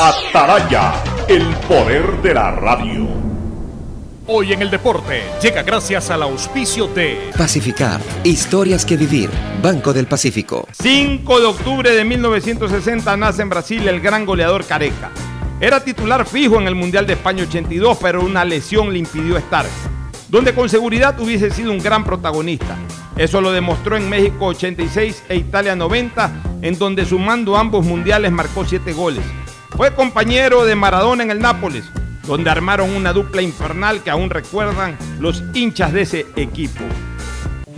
Ataraya, el poder de la radio. Hoy en el deporte llega gracias al auspicio de Pacificar, historias que vivir, Banco del Pacífico. 5 de octubre de 1960 nace en Brasil el gran goleador Careca. Era titular fijo en el Mundial de España 82, pero una lesión le impidió estar, donde con seguridad hubiese sido un gran protagonista. Eso lo demostró en México 86 e Italia 90, en donde sumando ambos mundiales marcó 7 goles. Fue compañero de Maradona en el Nápoles, donde armaron una dupla infernal que aún recuerdan los hinchas de ese equipo.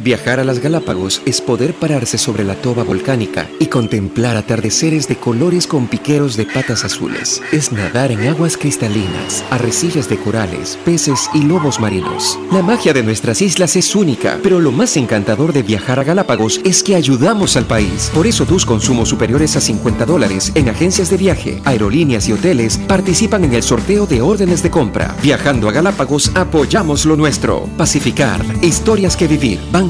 Viajar a las Galápagos es poder pararse sobre la toba volcánica y contemplar atardeceres de colores con piqueros de patas azules. Es nadar en aguas cristalinas, arrecifes de corales, peces y lobos marinos. La magia de nuestras islas es única, pero lo más encantador de viajar a Galápagos es que ayudamos al país. Por eso tus consumos superiores a 50 dólares en agencias de viaje, aerolíneas y hoteles participan en el sorteo de órdenes de compra. Viajando a Galápagos apoyamos lo nuestro. Pacificar, historias que vivir. Banco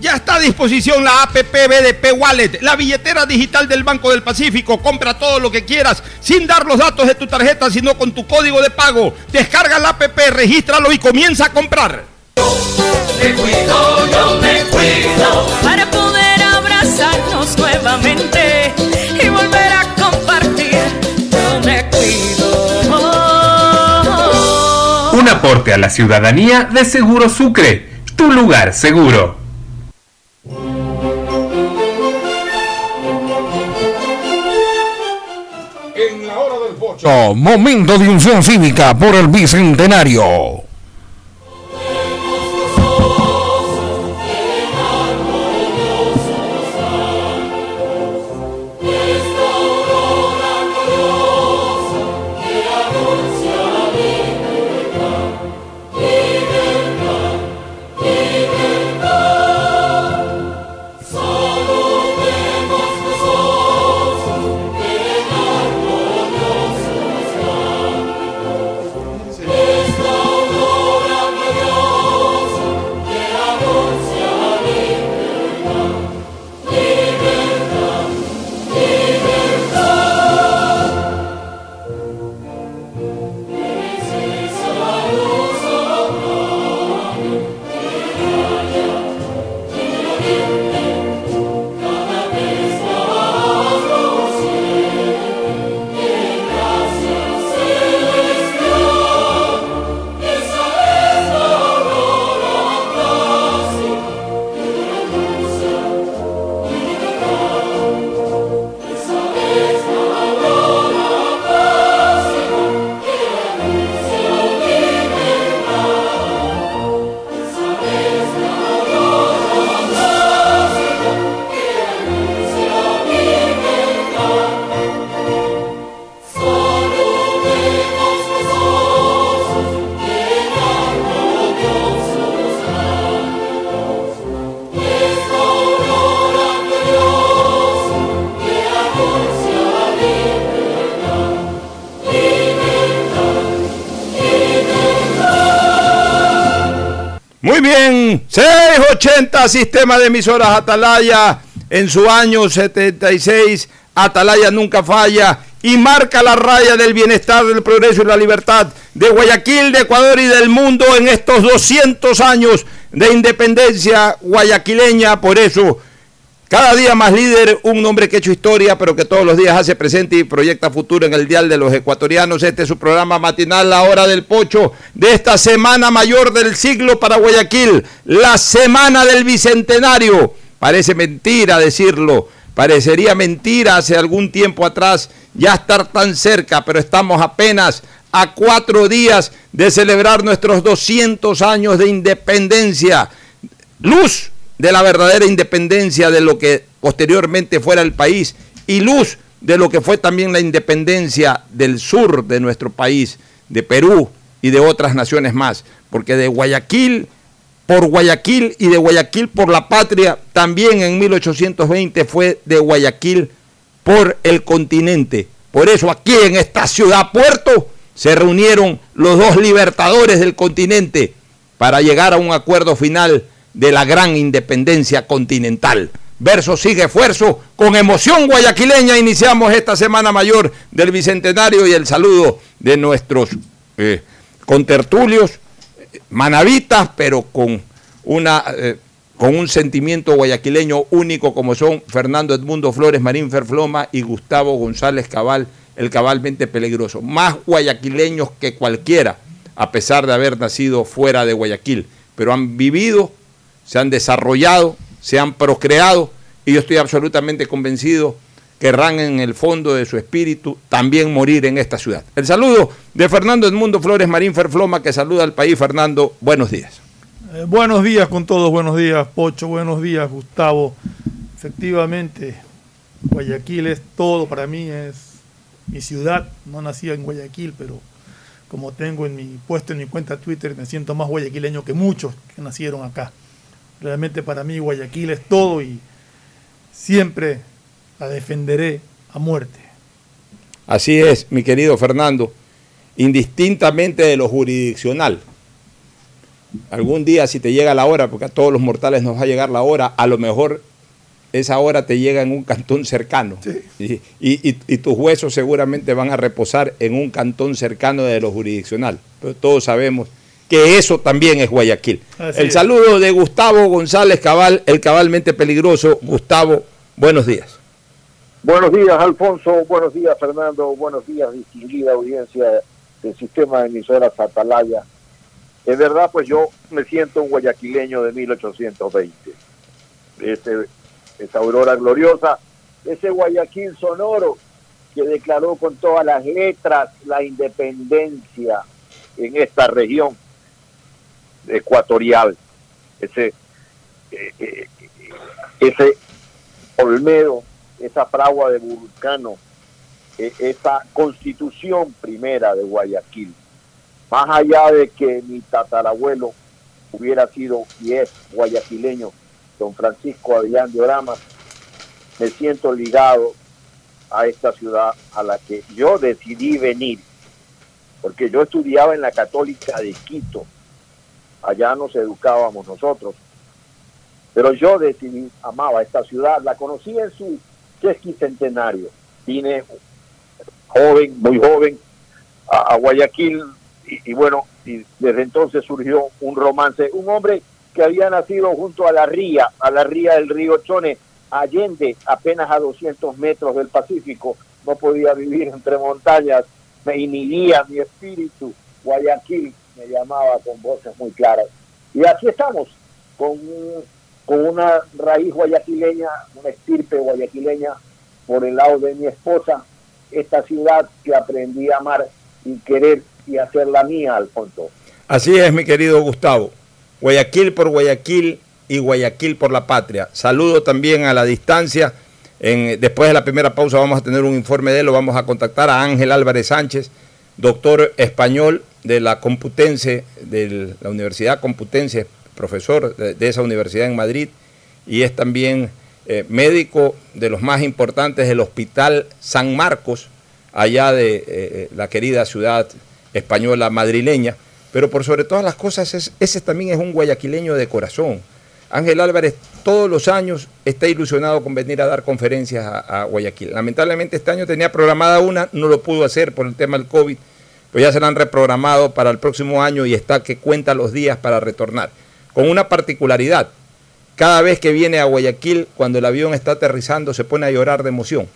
Ya está a disposición la APP BDP Wallet, la billetera digital del Banco del Pacífico. Compra todo lo que quieras sin dar los datos de tu tarjeta, sino con tu código de pago. Descarga la APP, regístralo y comienza a comprar. Me cuido, yo me cuido. Para poder abrazarnos nuevamente y volver a compartir. Yo me cuido. Un aporte a la ciudadanía de Seguro Sucre, tu lugar seguro. Momento de unción cívica por el bicentenario. 680 Sistema de Emisoras Atalaya en su año 76. Atalaya nunca falla y marca la raya del bienestar, del progreso y la libertad de Guayaquil, de Ecuador y del mundo en estos 200 años de independencia guayaquileña. Por eso, cada día más líder, un hombre que ha hecho historia, pero que todos los días hace presente y proyecta futuro en el Dial de los Ecuatorianos. Este es su programa matinal, La Hora del Pocho, de esta semana mayor del siglo para Guayaquil, la Semana del Bicentenario. Parece mentira decirlo, parecería mentira hace algún tiempo atrás ya estar tan cerca, pero estamos apenas a cuatro días de celebrar nuestros 200 años de independencia. Luz de la verdadera independencia de lo que posteriormente fuera el país y luz de lo que fue también la independencia del sur de nuestro país, de Perú y de otras naciones más, porque de Guayaquil por Guayaquil y de Guayaquil por la patria, también en 1820 fue de Guayaquil por el continente. Por eso aquí en esta ciudad puerto se reunieron los dos libertadores del continente para llegar a un acuerdo final de la gran independencia continental. Verso sigue esfuerzo, con emoción guayaquileña iniciamos esta semana mayor del Bicentenario y el saludo de nuestros eh, contertulios, manavitas, pero con, una, eh, con un sentimiento guayaquileño único como son Fernando Edmundo Flores Marín Ferfloma y Gustavo González Cabal, el cabalmente peligroso. Más guayaquileños que cualquiera, a pesar de haber nacido fuera de Guayaquil, pero han vivido se han desarrollado, se han procreado y yo estoy absolutamente convencido que querrán en el fondo de su espíritu también morir en esta ciudad. El saludo de Fernando Edmundo Flores Marín Ferfloma que saluda al país. Fernando, buenos días. Eh, buenos días con todos, buenos días Pocho, buenos días Gustavo. Efectivamente, Guayaquil es todo para mí, es mi ciudad. No nací en Guayaquil, pero como tengo en mi puesto en mi cuenta Twitter, me siento más guayaquileño que muchos que nacieron acá. Realmente para mí Guayaquil es todo y siempre la defenderé a muerte. Así es, mi querido Fernando, indistintamente de lo jurisdiccional. Algún día si te llega la hora, porque a todos los mortales nos va a llegar la hora, a lo mejor esa hora te llega en un cantón cercano. Y, y, tus huesos seguramente van a reposar en un cantón cercano de lo jurisdiccional. Pero todos sabemos que eso también es Guayaquil. el saludo de Gustavo González Cabal, el cabalmente peligroso. Gustavo, buenos días. Buenos días, Alfonso. Buenos días, Fernando. Buenos días, distinguida audiencia del sistema de emisoras Atalaya. Es verdad, pues yo me siento un guayaquileño de 1820. Ese, esa aurora gloriosa, ese Guayaquil sonoro que declaró con todas las letras la independencia en esta región ecuatorial, ese, eh, eh, ese Olmedo, esa fragua de Vulcano, e, esa constitución primera de Guayaquil. Más allá de que mi tatarabuelo hubiera sido y es guayaquileño, don Francisco Adrián de Orama, me siento ligado a esta ciudad a la que yo decidí venir, porque yo estudiaba en la Católica de Quito, allá nos educábamos nosotros. Pero yo decidí, amaba esta ciudad, la conocí en su centenario. Vine joven, muy joven, a, Guayaquil y, bueno, desde entonces surgió un romance. Un hombre que había nacido junto a la ría, a la ría del río Chone, Allende, apenas a 200 metros del Pacífico, no podía vivir entre montañas, me inhibía mi espíritu. Guayaquil me llamaba con voces muy claras. Y aquí estamos, con, con una raíz guayaquileña, una estirpe guayaquileña por el lado de mi esposa, esta ciudad que aprendí a amar y querer y hacerla mía, Alfonso. Así es, mi querido Gustavo. Guayaquil por Guayaquil y Guayaquil por la patria. Saludo también a la distancia. En, después de la primera pausa vamos a tener un informe de él, lo vamos a contactar a Ángel Álvarez Sánchez, doctor español de la Computense, de la Universidad Computense, profesor de, esa universidad en Madrid, y es también eh, médico de los más importantes del Hospital San Marcos, allá de eh, eh, la querida ciudad española madrileña. pero por sobre todas las cosas, es- ese también es un guayaquileño de corazón. Ángel Álvarez todos los años está ilusionado con venir a dar conferencias a, a Guayaquil. Lamentablemente este año tenía programada una, no lo pudo hacer por el tema del COVID, pues ya se la han reprogramado para el próximo año y está que cuenta los días para retornar. Con una particularidad, cada vez que viene a Guayaquil, cuando el avión está aterrizando, se pone a llorar de emoción,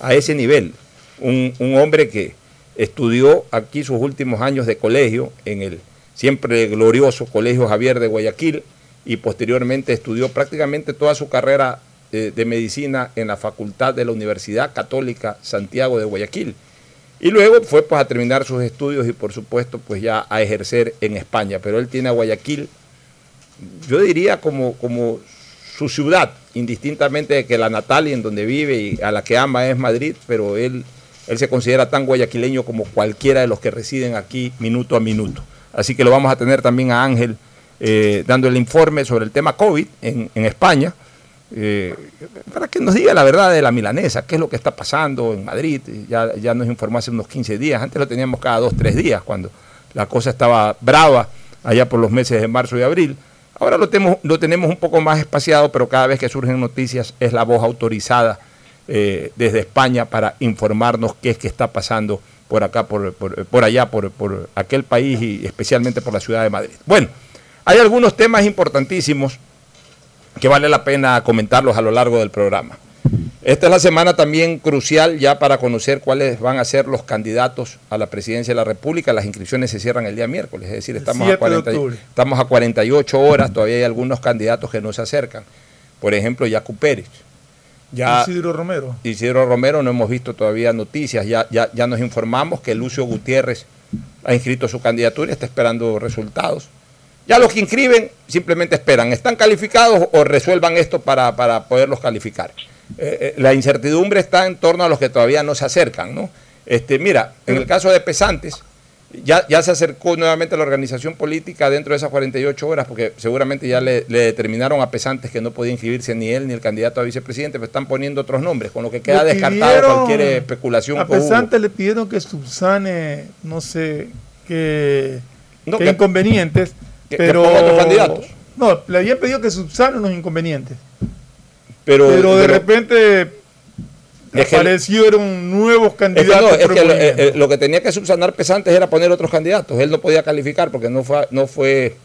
a ese nivel. Un, un hombre que estudió aquí sus últimos años de colegio en el siempre glorioso Colegio Javier de Guayaquil y posteriormente estudió prácticamente toda su carrera eh, de medicina en la Facultad de la Universidad Católica Santiago de Guayaquil. Y luego fue pues a terminar sus estudios y por supuesto pues ya a ejercer en España. Pero él tiene a Guayaquil, yo diría como, como su ciudad, indistintamente de que la natal y en donde vive y a la que ama es Madrid, pero él, él se considera tan guayaquileño como cualquiera de los que residen aquí minuto a minuto. Así que lo vamos a tener también a Ángel eh, dando el informe sobre el tema COVID en, en España, eh, para que nos diga la verdad de la milanesa, qué es lo que está pasando en Madrid. Ya, ya nos informó hace unos 15 días, antes lo teníamos cada dos, tres días, cuando la cosa estaba brava allá por los meses de marzo y abril. Ahora lo tenemos, lo tenemos un poco más espaciado, pero cada vez que surgen noticias es la voz autorizada eh, desde España para informarnos qué es que está pasando por acá, por, por- por allá, por, por aquel país y especialmente por la ciudad de Madrid. Bueno, hay algunos temas importantísimos que vale la pena comentarlos a lo largo del programa. Esta es la semana también crucial ya para conocer cuáles van a ser los candidatos a la presidencia de la República. Las inscripciones se cierran el día miércoles, es decir, estamos, a, 7 de 40 octubre. estamos a 48 horas, todavía hay algunos candidatos que no se acercan. Por ejemplo, Yacu Pérez. Ya, Isidro Romero. Isidro Romero, no hemos visto todavía noticias, ya, ya, ya nos informamos que Lucio Gutiérrez ha inscrito su candidatura y está esperando resultados. Ya los que inscriben simplemente esperan, ¿están calificados o resuelvan esto para, para poderlos calificar? Eh, eh, la incertidumbre está en torno a los que todavía no se acercan, ¿no? Este, mira, en el caso de Pesantes, ya, ya se acercó nuevamente la organización política dentro de esas 48 horas, porque seguramente ya le, le determinaron a Pesantes que no podía inscribirse ni él ni el candidato a vicepresidente, pero están poniendo otros nombres, con lo que queda Le descartado pidieron- cualquier especulación. A que hubo. Pesante le pidieron que subsane, no sé, qué, No, inconvenientes, que- que pero... otros candidatos. No, le habían pedido que subsane unos inconvenientes. Pero, Pero, de pero- repente aparecieron nuevos Es que, candidatos. no, es que lo, eh, eh, lo que tenía que subsanar Pesantes era poner otros candidatos. Él no podía calificar porque no fue, no fue,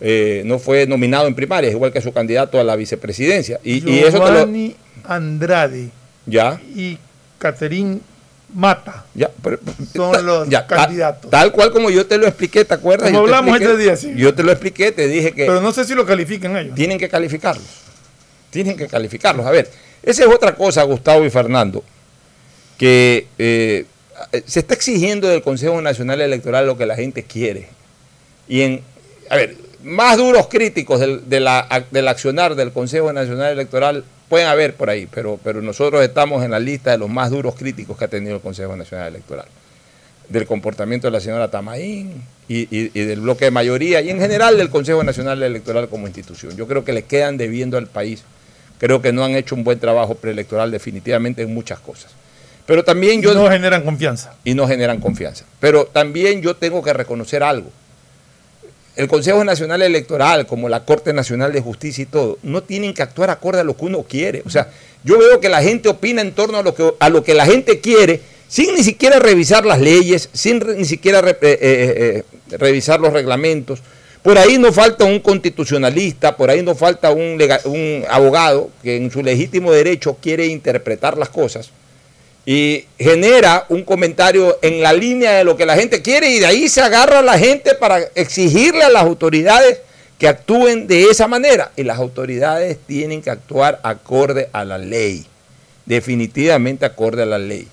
eh, no fue nominado en primarias, igual que su candidato a la vicepresidencia. Y, y eso te lo. Andrade Ya, y Caterín Mata ya. pero- son los ya, ta- candidatos. Tal cual como yo te lo expliqué, ¿te acuerdas? Como Yo hablamos expliqué- este día, sí. Yo te lo expliqué, te dije que Pero no sé si lo califican ellos. tienen que calificarlos. Tienen que calificarlos. A ver, esa es otra cosa, Gustavo y Fernando, que eh, se está exigiendo del Consejo Nacional Electoral lo que la gente quiere. Y en, a ver, más duros críticos del, de la- del accionar del Consejo Nacional Electoral pueden haber por ahí, pero, pero nosotros estamos en la lista de los más duros críticos que ha tenido el Consejo Nacional Electoral. Del comportamiento de la señora Tamaín y, y- y del bloque de mayoría y en general del Consejo Nacional Electoral como institución. Yo creo que le quedan debiendo al país. Creo que no han hecho un buen trabajo preelectoral definitivamente en muchas cosas. Pero también yo no generan confianza. y no generan confianza. Pero también yo tengo que reconocer algo. El Consejo Nacional Electoral, como la Corte Nacional de Justicia y todo, no tienen que actuar acorde a lo que uno quiere. O sea, yo veo que la gente opina en torno a lo que, a lo que la gente quiere, sin ni siquiera revisar las leyes, sin ni siquiera eh, eh, eh, revisar los reglamentos. Por ahí no falta un constitucionalista, por ahí no falta un abogado que en su legítimo derecho quiere interpretar las cosas y genera un comentario en la línea de lo que la gente quiere y de ahí se agarra la gente para exigirle a las autoridades que actúen de esa manera. Y las autoridades tienen que actuar acorde a la ley, definitivamente acorde a la ley.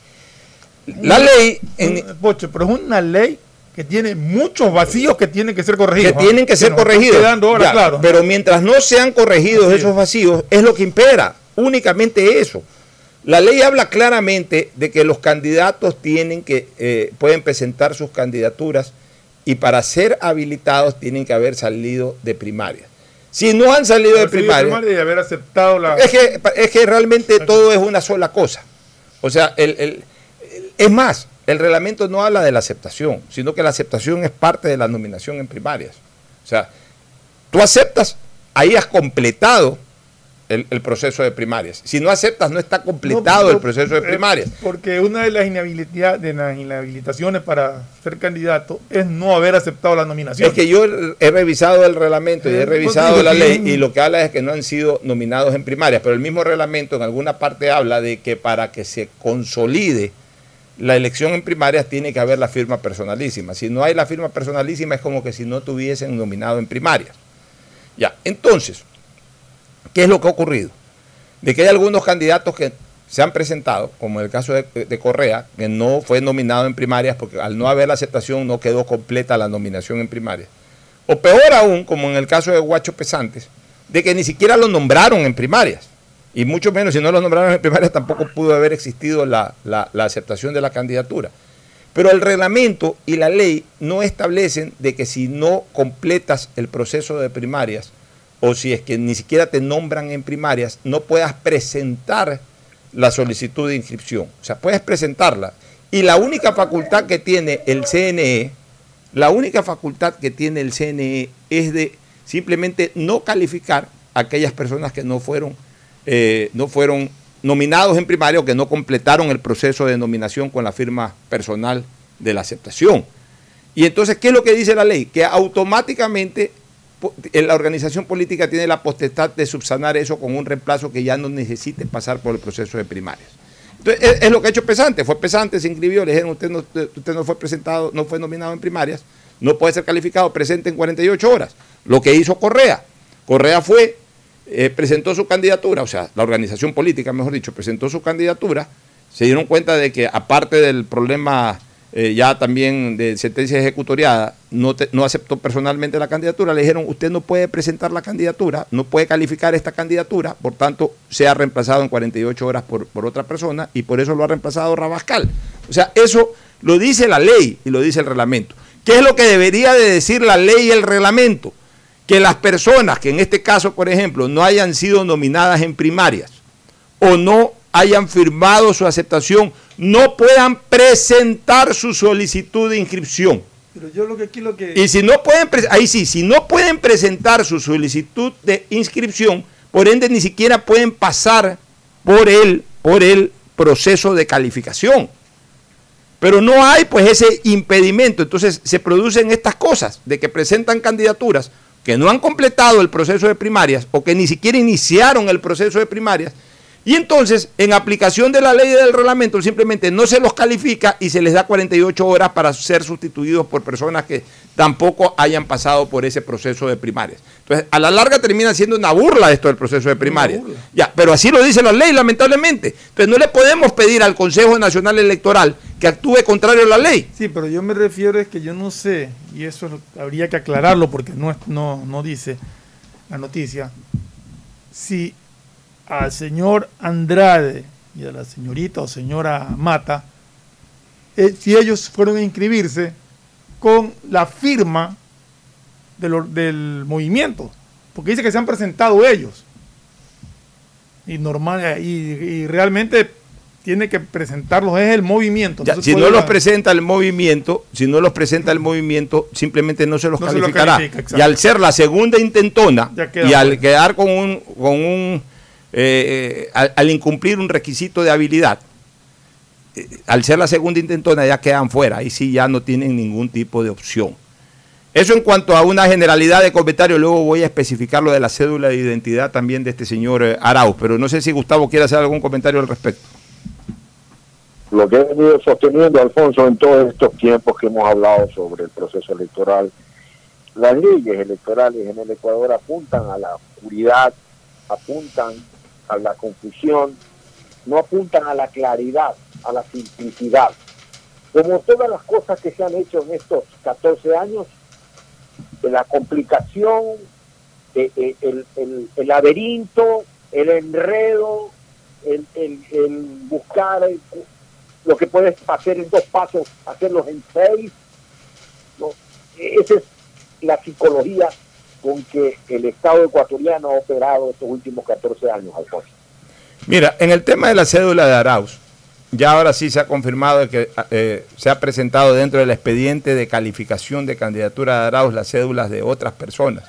La ley, en- Pocho, pero es una ley que tiene muchos vacíos que tienen que ser que corregidos. ¿ah? tienen que ser corregidos. quedando ahora, Ya, claro. Pero mientras no sean corregidos esos es. vacíos, es lo que impera, únicamente eso. La ley habla claramente de que los candidatos tienen que, eh, pueden presentar sus candidaturas y para ser habilitados tienen que haber salido de primaria. Si no han salido de primaria, y haber aceptado la. es que, es que realmente todo es una sola cosa. O sea, el, el- el- es más, el reglamento no habla de la aceptación, sino que la aceptación es parte de la nominación en primarias. O sea, tú aceptas, ahí has completado el, el proceso de primarias. Si no aceptas, no está completado No, el proceso de eh, primarias. Porque una de las, de las inhabilitaciones para ser candidato es no haber aceptado la nominación. Es que yo he revisado el reglamento y Eh, he pues revisado la ley y lo que habla es que no han sido nominados en primarias, pero el mismo reglamento en alguna parte habla de que para que se consolide la elección en primarias tiene que haber la firma personalísima. Si no hay la firma personalísima es como que si no tuviesen nominado en primarias. Ya, entonces, ¿qué es lo que ha ocurrido? De que hay algunos candidatos que se han presentado, como en el caso de, Correa, que no fue nominado en primarias porque al no haber la aceptación no quedó completa la nominación en primarias. O peor aún, como en el caso de Guacho Pesantes, de que ni siquiera lo nombraron en primarias. Y mucho menos, si no lo nombraron en primarias, tampoco pudo haber existido la, la- la aceptación de la candidatura. Pero el reglamento y la ley no establecen de que si no completas el proceso de primarias, o si es que ni siquiera te nombran en primarias, no puedas presentar la solicitud de inscripción. O sea, puedes presentarla. Y la única facultad que tiene el CNE, la única facultad que tiene el CNE es de simplemente no calificar a aquellas personas que no fueron, eh, no fueron nominados en primaria o que no completaron el proceso de nominación con la firma personal de la aceptación. Y entonces, ¿qué es lo que dice la ley? Que automáticamente la organización política tiene la potestad de subsanar eso con un reemplazo que ya no necesite pasar por el proceso de primarias. Entonces, es, es lo que ha hecho Pesante. Fue Pesante, se inscribió, le dijeron, usted no, usted no fue presentado, no fue nominado en primarias, no puede ser calificado, presente en 48 horas. Lo que hizo Correa. Correa fue, eh, presentó su candidatura, o sea, la organización política, mejor dicho, presentó su candidatura, se dieron cuenta de que aparte del problema eh, ya también de sentencia ejecutoriada, no, no aceptó personalmente la candidatura, le dijeron, usted no puede presentar la candidatura, no puede calificar esta candidatura, por tanto, sea reemplazado en 48 horas por, por otra persona y por eso lo ha reemplazado Rabascal. O sea, eso lo dice la ley y lo dice el reglamento. ¿Qué es lo que debería de decir la ley y el reglamento? Que las personas que en este caso, por ejemplo, no hayan sido nominadas en primarias o no hayan firmado su aceptación, no puedan presentar su solicitud de inscripción. Pero yo lo que aquí lo que... Y si no pueden, ahí sí, si no pueden presentar su solicitud de inscripción, por ende ni siquiera pueden pasar por el, por el proceso de calificación. Pero no hay pues ese impedimento. Entonces se producen estas cosas de que presentan candidaturas que no han completado el proceso de primarias o que ni siquiera iniciaron el proceso de primarias. Y entonces, en aplicación de la ley y del reglamento, simplemente no se los califica y se les da 48 horas para ser sustituidos por personas que tampoco hayan pasado por ese proceso de primarias. Entonces, a la larga termina siendo una burla esto del proceso de primarias. Ya, pero así lo dice la ley, lamentablemente. Entonces, no le podemos pedir al Consejo Nacional Electoral que actúe contrario a la ley. Sí, pero yo me refiero es que yo no sé, y eso habría que aclararlo porque no, no, no dice la noticia, si al señor Andrade y a la señorita o señora Mata, eh, si ellos fueron a inscribirse con la firma del, movimiento, porque dice que se han presentado ellos. Y normal, y, y realmente tiene que presentarlos es el movimiento. Ya, si no los la- presenta el movimiento, si no los presenta el movimiento, simplemente no se los No se calificará. califica, y al ser la segunda intentona y al quedar con un, con un eh, eh, al, incumplir un requisito de habilidad, eh, al ser la segunda intentona ya quedan fuera, ahí sí ya no tienen ningún tipo de opción. Eso en cuanto a una generalidad de comentarios, luego voy a especificar lo de la cédula de identidad también de este señor eh, Arauz, pero no sé si Gustavo quiere hacer algún comentario al respecto. lo que he venido sosteniendo, Alfonso, en todos estos tiempos que hemos hablado sobre el proceso electoral, las leyes electorales en el Ecuador apuntan a la oscuridad, apuntan a la confusión, no apuntan a la claridad, a la simplicidad. Como todas las cosas que se han hecho en estos 14 años, de la complicación, de- el, el- el laberinto, el enredo, el, el- buscar lo que puedes hacer en dos pasos, hacerlos en seis. ¿no? Esa es la psicología con que el Estado ecuatoriano ha operado estos últimos 14 años, Alfonso. Mira, en el tema de la cédula de Arauz, ya ahora sí se ha confirmado que eh, se ha presentado dentro del expediente de calificación de candidatura de Arauz las cédulas de otras personas.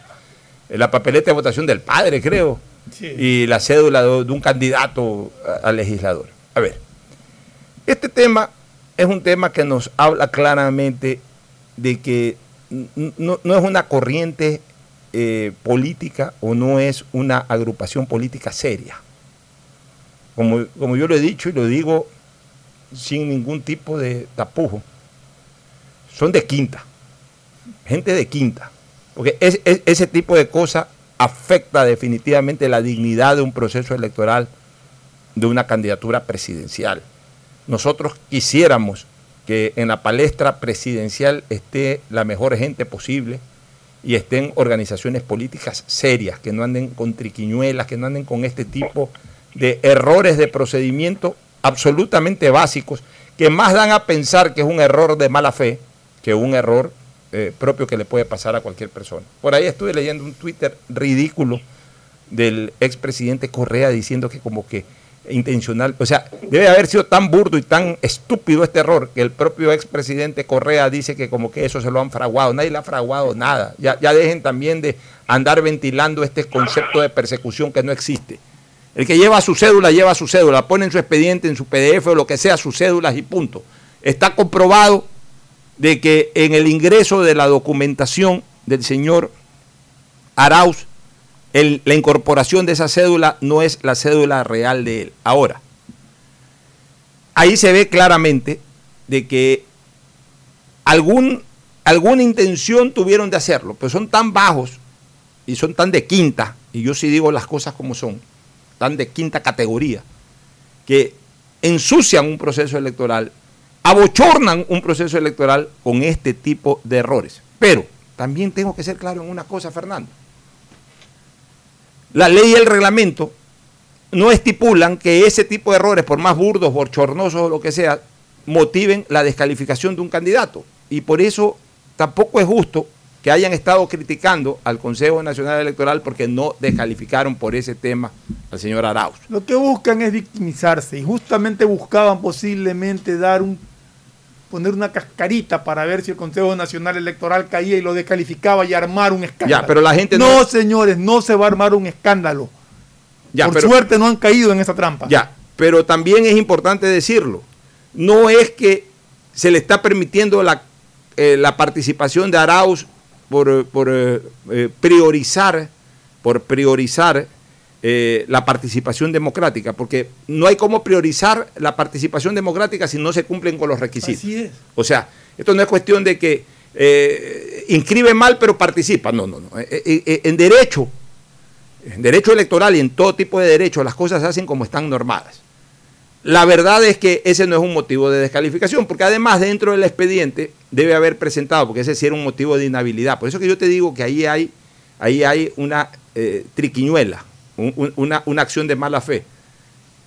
Eh, la papeleta de votación del padre, creo, y la cédula de, de un candidato a, a legislador. A ver, este tema es un tema que nos habla claramente de que no es una corriente eh, política o no es una agrupación política seria. Como, como yo lo he dicho y lo digo sin ningún tipo de tapujo, son de quinta, gente de quinta, porque es- es- ese tipo de cosas afecta definitivamente la dignidad de un proceso electoral, de una candidatura presidencial. Nosotros quisiéramos que en la palestra presidencial esté la mejor gente posible y estén organizaciones políticas serias, que no anden con triquiñuelas, que no anden con este tipo de errores de procedimiento absolutamente básicos, que más dan a pensar que es un error de mala fe que un error eh, propio que le puede pasar a cualquier persona. Por ahí estuve leyendo un Twitter ridículo del expresidente Correa diciendo que como que intencional, o sea, debe haber sido tan burdo y tan estúpido este error que el propio expresidente Correa dice que como que eso se lo han fraguado, nadie le ha fraguado nada, ya, ya dejen también de andar ventilando este concepto de persecución que no existe. El que lleva su cédula, lleva su cédula, pone en su expediente, en su PDF o lo que sea, sus cédulas y punto. Está comprobado de que en el ingreso de la documentación del señor Arauz, la incorporación de esa cédula no es la cédula real de él. Ahora, ahí se ve claramente de que algún, alguna intención tuvieron de hacerlo, pero son tan bajos y son tan de quinta, y yo sí digo las cosas como son, tan de quinta categoría, que ensucian un proceso electoral, abochornan un proceso electoral con este tipo de errores. Pero también tengo que ser claro en una cosa, Fernando. La ley y el reglamento no estipulan que ese tipo de errores, por más burdos, bochornosos o lo que sea, motiven la descalificación de un candidato. Y por eso tampoco es justo que hayan estado criticando al Consejo Nacional Electoral porque no descalificaron por ese tema al señor Arauz. Lo que buscan es victimizarse y justamente buscaban posiblemente dar un poner una cascarita para ver si el Consejo Nacional Electoral caía y lo descalificaba y armar un escándalo. Ya, pero la gente no, no- señores, no se va a armar un escándalo. Ya, Por pero- suerte no han caído en esa trampa. Ya, pero también es importante decirlo. No es que se le está permitiendo la, eh, la participación de Arauz por, eh, por, eh, priorizar, por priorizar eh, la participación democrática, porque no hay cómo priorizar la participación democrática si no se cumplen con los requisitos. Así es. O sea, esto no es cuestión de que eh, inscribe mal pero participa. No, no, no. Eh, en derecho, en derecho electoral y en todo tipo de derecho, las cosas se hacen como están normadas. La verdad es que ese no es un motivo de descalificación, porque además dentro del expediente debe haber presentado, porque ese sí era un motivo de inhabilidad. Por eso que yo te digo que ahí hay, ahí hay una eh, triquiñuela, un- un- una, una acción de mala fe.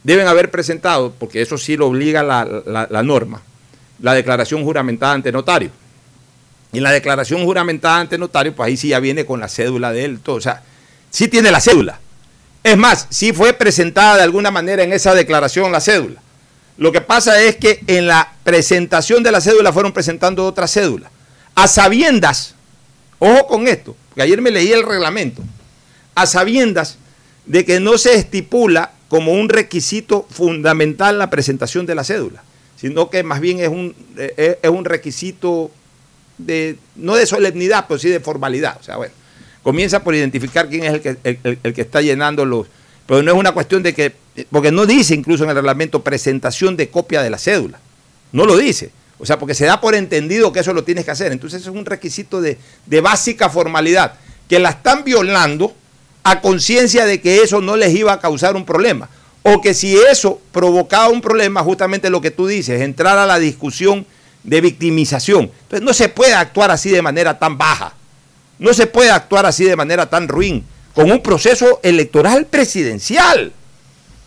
Deben haber presentado, porque eso sí lo obliga la, la- norma, la declaración juramentada ante notario. Y la declaración juramentada ante notario, pues ahí sí ya viene con la cédula de él, todo. O sea, sí tiene la cédula. Es más, sí fue presentada de alguna manera en esa declaración la cédula. Lo que pasa es que en la presentación de la cédula fueron presentando otra cédula. A sabiendas, ojo con esto, porque ayer me leí el reglamento, a sabiendas de que no se estipula como un requisito fundamental la presentación de la cédula, sino que más bien es un, eh, es un requisito de, no de solemnidad, pero sí de formalidad. O sea, bueno, comienza por identificar quién es el que, el que está llenando los... Pero no es una cuestión de que, porque no dice incluso en el reglamento presentación de copia de la cédula, no lo dice. O sea, porque se da por entendido que eso lo tienes que hacer. Entonces es un requisito de, de básica formalidad, que la están violando a conciencia de que eso no les iba a causar un problema. O que si eso provocaba un problema, justamente lo que tú dices, entrar a la discusión de victimización. Entonces no se puede actuar así de manera tan baja. No se puede actuar así de manera tan ruin con un proceso electoral presidencial.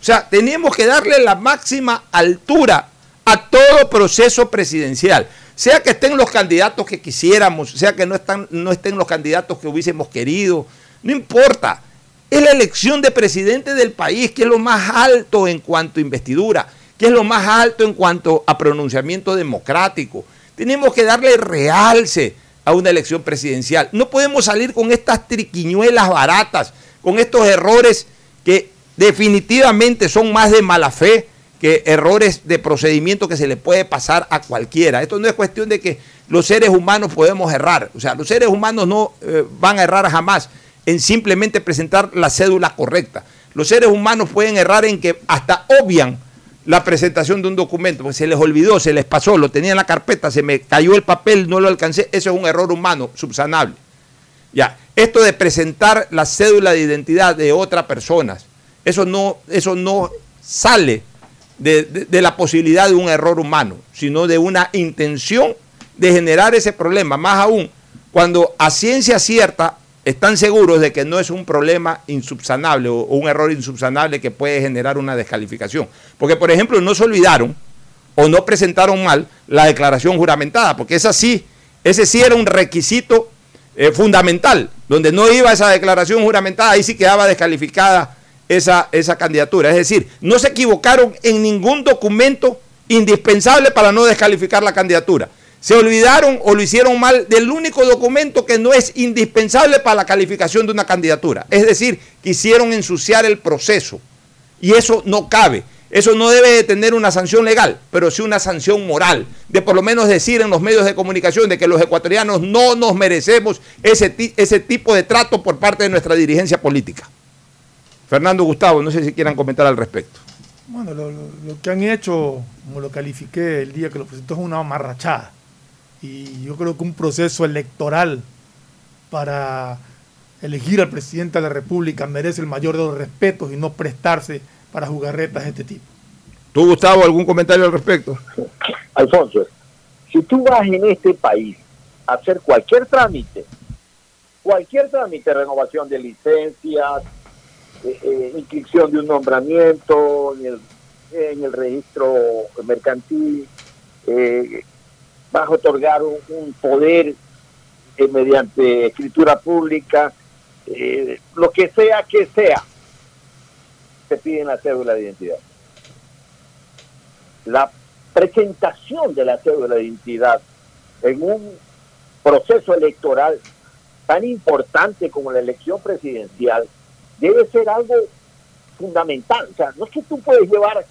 O sea, tenemos que darle la máxima altura a todo proceso presidencial. Sea que estén los candidatos que quisiéramos, sea que no, están, no estén los candidatos que hubiésemos querido, no importa. Es la elección de presidente del país, que es lo más alto en cuanto a investidura, que es lo más alto en cuanto a pronunciamiento democrático. Tenemos que darle realce a una elección presidencial. No podemos salir con estas triquiñuelas baratas, con estos errores que definitivamente son más de mala fe que errores de procedimiento que se le puede pasar a cualquiera. Esto no es cuestión de que los seres humanos podemos errar. O sea, los seres humanos no eh, van a errar jamás en simplemente presentar la cédula correcta. Los seres humanos pueden errar en que hasta obvian la presentación de un documento, porque se les olvidó, se les pasó, lo tenía en la carpeta, se me cayó el papel, no lo alcancé, eso es un error humano subsanable. Ya, esto de presentar la cédula de identidad de otra persona, eso no, eso no sale de, de la posibilidad de un error humano, sino de una intención de generar ese problema, más aún cuando a ciencia cierta están seguros de que no es un problema insubsanable o, un error insubsanable que puede generar una descalificación. Porque, por ejemplo, no se olvidaron o no presentaron mal la declaración juramentada, porque esa sí, ese sí era un requisito eh, fundamental. Donde no iba esa declaración juramentada, ahí sí quedaba descalificada esa, esa candidatura. Es decir, no se equivocaron en ningún documento indispensable para no descalificar la candidatura se olvidaron o lo hicieron mal del único documento que no es indispensable para la calificación de una candidatura. Es decir, quisieron ensuciar el proceso. Y eso no cabe. Eso no debe de tener una sanción legal, pero sí una sanción moral, de por lo menos decir en los medios de comunicación de que los ecuatorianos no nos merecemos ese, ese tipo de trato por parte de nuestra dirigencia política. Fernando Gustavo, no sé si quieran comentar al respecto. Bueno, lo, que han hecho, como lo califiqué el día que lo presentó, es una amarrachada y yo creo que un proceso electoral para elegir al presidente de la República merece el mayor de los respetos y no prestarse para jugarretas de este tipo. ¿Tú, Gustavo, algún comentario al respecto? Alfonso, si tú vas en este país a hacer cualquier trámite, cualquier trámite, renovación de licencias, eh, eh, inscripción de un nombramiento en el, en el registro mercantil, eh, vas a otorgar un, poder eh, mediante escritura pública, eh, lo que sea que sea, te piden la cédula de identidad. La presentación de la cédula de identidad en un proceso electoral tan importante como la elección presidencial debe ser algo fundamental. O sea, no es que tú puedes llevar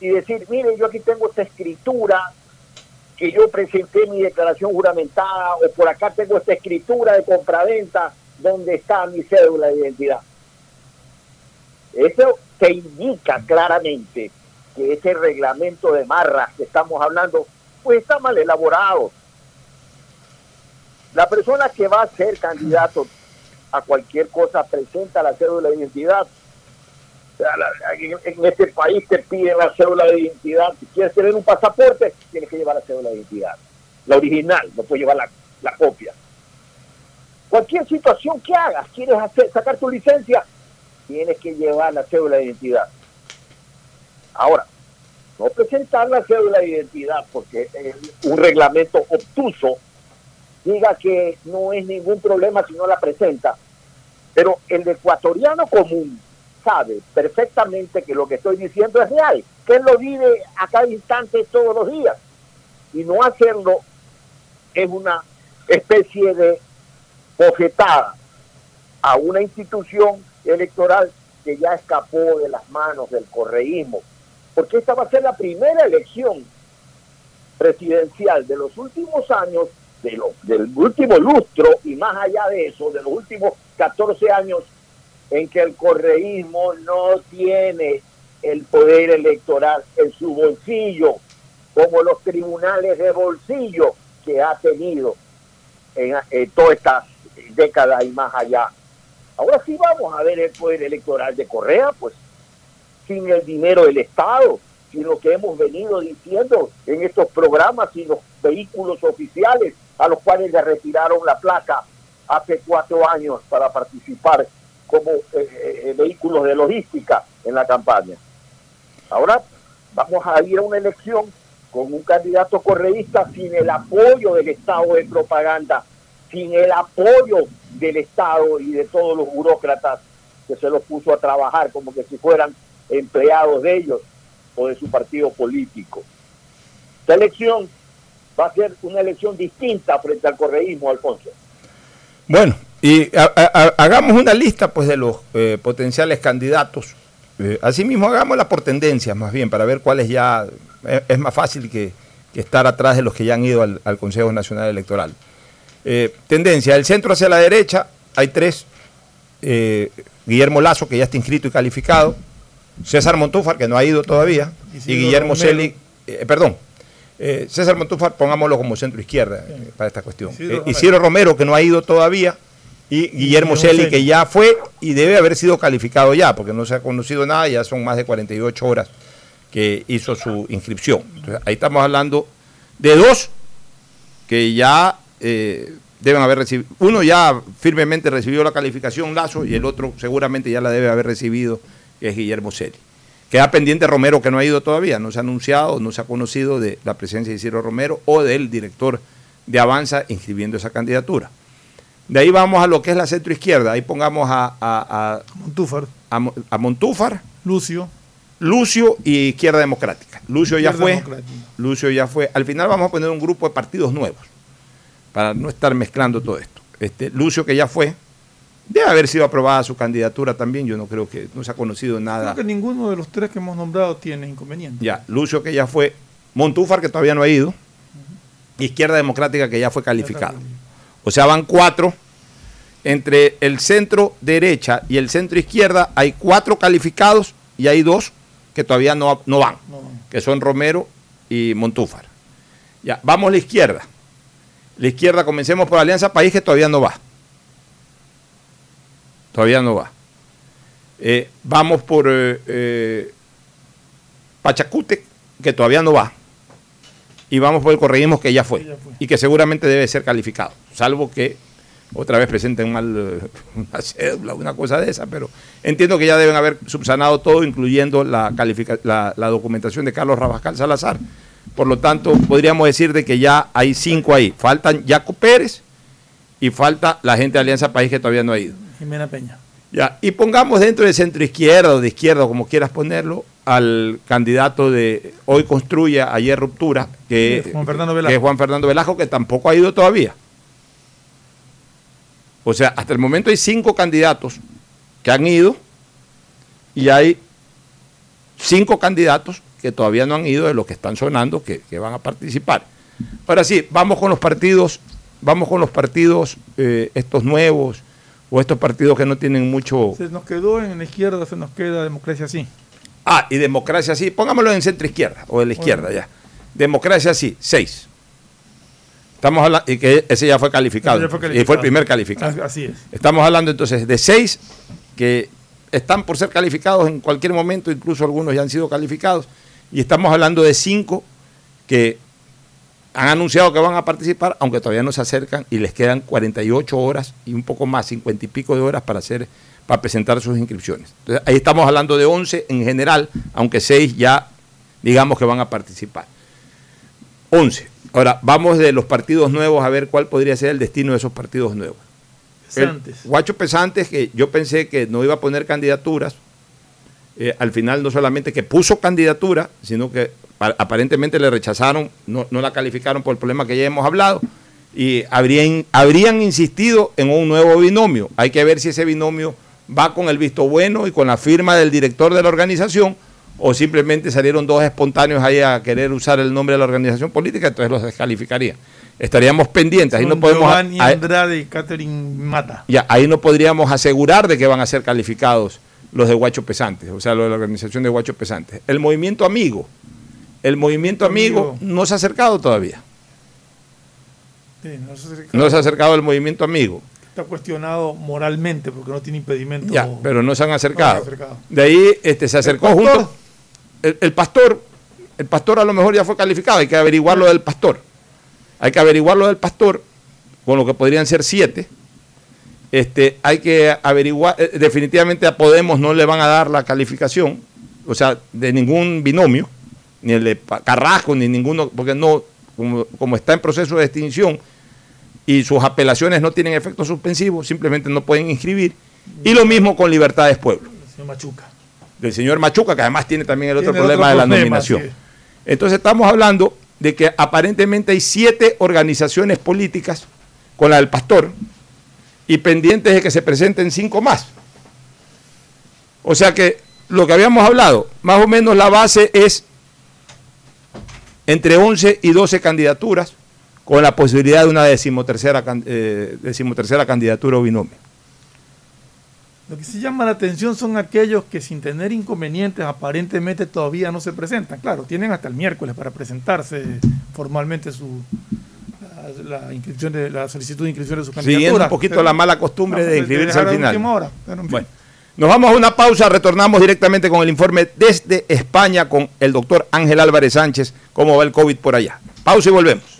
y decir, mire, yo aquí tengo esta escritura, que yo presenté mi declaración juramentada o por acá tengo esta escritura de compraventa donde está mi cédula de identidad. Eso te indica claramente que ese reglamento de marras que estamos hablando, pues está mal elaborado. La persona que va a ser candidato a cualquier cosa presenta la cédula de identidad en este país te piden la cédula de identidad. Si quieres tener un pasaporte, tienes que llevar la cédula de identidad. La original, no puedes llevar la, copia. Cualquier situación que hagas, quieres hacer, sacar tu licencia, tienes que llevar la cédula de identidad. Ahora, no presentar la cédula de identidad porque un reglamento obtuso diga que no es ningún problema si no la presenta. Pero el ecuatoriano común sabe perfectamente que lo que estoy diciendo es real, que él lo vive a cada instante todos los días. Y no hacerlo es una especie de bofetada a una institución electoral que ya escapó de las manos del correísmo. Porque esta va a ser la primera elección presidencial de los últimos años, de del último lustro y más allá de eso, de los últimos 14 años en que el correísmo no tiene el poder electoral en su bolsillo, como los tribunales de bolsillo que ha tenido en, todas estas décadas y más allá. Ahora sí vamos a ver el poder electoral de Correa, pues sin el dinero del Estado, sin lo que hemos venido diciendo en estos programas, sin los vehículos oficiales a los cuales le retiraron la placa hace cuatro años para participar como eh, eh, vehículos de logística en la campaña. Ahora vamos a ir a una elección con un candidato correísta sin el apoyo del Estado de propaganda, sin el apoyo del Estado y de todos los burócratas que se los puso a trabajar como que si fueran empleados de ellos. o de su partido político. Esta elección va a ser una elección distinta frente al correísmo, Alfonso. Bueno, y hagamos una lista pues de los eh, potenciales candidatos. Eh, asimismo, hagámosla por tendencias más bien, para ver cuáles ya eh, es más fácil que, que estar atrás de los que ya han ido al, al Consejo Nacional Electoral. Eh, tendencia, del centro hacia la derecha hay tres. Guillermo Lazo, que ya está inscrito y calificado. César Montúfar, que no ha ido todavía. Y Guillermo. Celi, perdón, eh, César Montúfar, pongámoslo como centro izquierda eh, para esta cuestión. Isidro Eh, Romero. Isidro Romero, que no ha ido todavía, y Guillermo Celi, que ya fue y debe haber sido calificado ya, porque no se ha conocido nada, ya son más de 48 horas que hizo su inscripción. Entonces, ahí estamos hablando de dos que ya eh, deben haber recibido. Uno ya firmemente recibió la calificación Lazo y el otro seguramente ya la debe haber recibido, que es Guillermo Celi. Queda pendiente Romero, que no ha ido todavía, no se ha anunciado, no se ha conocido de la presencia de Isidro Romero o del director de Avanza inscribiendo esa candidatura. De ahí vamos a lo que es la centroizquierda. Ahí pongamos a, a, a- Montúfar, a Mo- a Montúfar, Lucio, Lucio y Izquierda Democrática. Lucio ya Izquierda fue. Democrática. Lucio ya fue. Al final vamos a poner un grupo de partidos nuevos para no estar mezclando todo esto. Este, Lucio que ya fue. Debe haber sido aprobada su candidatura también. Yo no creo que no se ha conocido nada. creo que ninguno de los tres que hemos nombrado tiene inconveniente. Ya, Lucio que ya fue. Montúfar que todavía no ha ido. Izquierda Democrática que ya fue calificado. O sea, van cuatro. Entre el centro derecha y el centro izquierda hay cuatro calificados y hay dos que todavía no, no van, que son Romero y Montúfar. Ya, vamos a la izquierda. La izquierda, comencemos por Alianza País, que todavía no va. Todavía no va. Eh, vamos por eh, eh, Pachacute, que todavía no va. Y vamos por el correísmo que ya fue. Y que seguramente debe ser calificado. Salvo que otra vez presenten mal una cédula, una cosa de esa. Pero entiendo que ya deben haber subsanado todo, incluyendo la, califica- la, la documentación de Carlos Rabascal Salazar. Por lo tanto, podríamos decir de que ya hay cinco ahí. Faltan Jaco Pérez y falta la gente de Alianza País que todavía no ha ido. Jimena Peña. Ya, y pongamos dentro de centro izquierda o de izquierda, como quieras ponerlo, al candidato de Hoy Construye, ayer Ruptura, que, Sí, Juan Fernando que Velasco. es Juan Fernando Velasco, que tampoco ha ido todavía. O sea, hasta el momento hay cinco candidatos que han ido y hay cinco candidatos que todavía no han ido de los que están sonando que, que van a participar. Ahora sí, vamos con los partidos, vamos con los partidos eh, estos nuevos o estos partidos que no tienen mucho... Se nos quedó en la izquierda, se nos queda democracia sí. Ah, y democracia sí, pongámoslo en centro izquierda o de la izquierda ya. Democracia sí, seis. Estamos hablando, y que ese ya fue calificado. Ese ya fue Y fue el primer calificado. Ah, Así es. Estamos hablando entonces de seis que están por ser calificados en cualquier momento, incluso algunos ya han sido calificados, y estamos hablando de cinco que han anunciado que van a participar, aunque todavía no se acercan y les quedan 48 horas y un poco más, 50 y pico de horas para hacer para presentar sus inscripciones. Entonces, ahí estamos hablando de 11 en general, aunque seis ya digamos que van a participar. 11. Ahora, vamos de los partidos nuevos a ver cuál podría ser el destino de esos partidos nuevos. El Pesantes. Guacho Pesantes, que yo pensé que no iba a poner candidaturas, eh, al final no solamente que puso candidatura, sino que pa- aparentemente le rechazaron, no, no la calificaron por el problema que ya hemos hablado, y habrían, habrían insistido en un nuevo binomio. Hay que ver si ese binomio va con el visto bueno y con la firma del director de la organización, o simplemente salieron dos espontáneos ahí a querer usar el nombre de la organización política, entonces los descalificarían. Estaríamos pendientes, ahí no podemos... Giovanni Andrade y Catherine Mata. ya, ahí no podríamos asegurar de que van a ser calificados los de Guacho Pesantes, o sea, los de la organización de Guacho Pesantes. El movimiento amigo, el movimiento amigo no se ha acercado todavía. Sí, no sé si- No se ha acercado el movimiento amigo. Está cuestionado moralmente porque no tiene impedimento. Ya, pero no se han acercado. No se han acercado. De ahí este, se acercó pastor? junto. El, el pastor, el pastor a lo mejor ya fue calificado, hay que averiguar lo del pastor. Hay que averiguar lo del pastor, con lo que podrían ser siete. Este, hay que averiguar, eh, definitivamente a Podemos no le van a dar la calificación, o sea, de ningún binomio, ni el de Carrasco, ni ninguno, porque no, como, como está en proceso de extinción y sus apelaciones no tienen efecto suspensivo, simplemente no pueden inscribir. Y lo mismo con Libertades Pueblo. Señor Machuca. del señor Machuca, que además tiene también el otro Tiene problema otro de la nominación. sí. Entonces estamos hablando de que aparentemente hay siete organizaciones políticas con la del pastor y pendientes de que se presenten cinco más. O sea que lo que habíamos hablado, más o menos la base es entre 11 y 12 candidaturas con la posibilidad de una decimotercera, eh, decimotercera candidatura o binomio. Lo que sí llama la atención son aquellos que sin tener inconvenientes aparentemente todavía no se presentan. Claro, tienen hasta el miércoles para presentarse formalmente su la, la inscripción de la solicitud de inscripción de su candidatura. Siguiendo un poquito la mala costumbre de inscribirse al final. hora, en fin. Bueno, nos vamos a una pausa, retornamos directamente con el informe desde España con el doctor Ángel Álvarez Sánchez, cómo va el COVID por allá. Pausa y volvemos.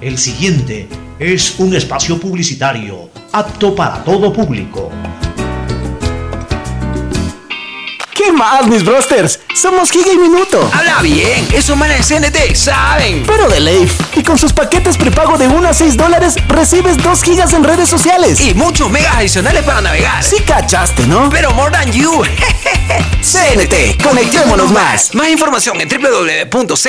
El siguiente es un espacio publicitario apto para todo público. ¿Qué más, mis brosters? Somos Giga y Minuto. Habla bien, esos manes de CNT saben. Pero de Leif. Y con sus paquetes prepago de 1 a 6 dólares, recibes 2 gigas en redes sociales. Y muchos megas adicionales para navegar. Sí cachaste, ¿no? Pero more than you. CNT, conectémonos más. Más información en www.cnt.com.es.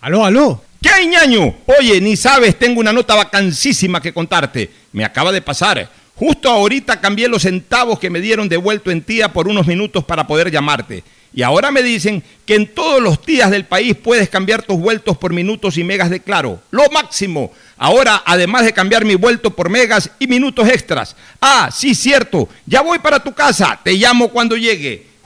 Aló, aló. ¿Qué hay, ñaño? Oye, ni sabes, tengo una nota vacancísima que contarte. Me acaba de pasar. Justo ahorita cambié los centavos que me dieron de vuelto en tía por unos minutos para poder llamarte. Y ahora me dicen que en todos los días del país puedes cambiar tus vueltos por minutos y megas de claro. Lo máximo. Ahora, además de cambiar mi vuelto por megas y minutos extras. Ah, sí, cierto. Ya voy para tu casa. Te llamo cuando llegue.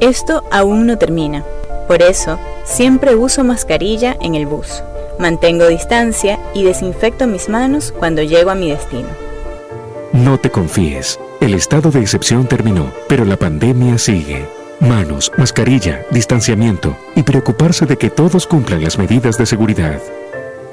Esto aún no termina. Por eso, siempre uso mascarilla en el bus. Mantengo distancia y desinfecto mis manos cuando llego a mi destino. No te confíes. El estado de excepción terminó, pero la pandemia sigue. Manos, mascarilla, distanciamiento y preocuparse de que todos cumplan las medidas de seguridad.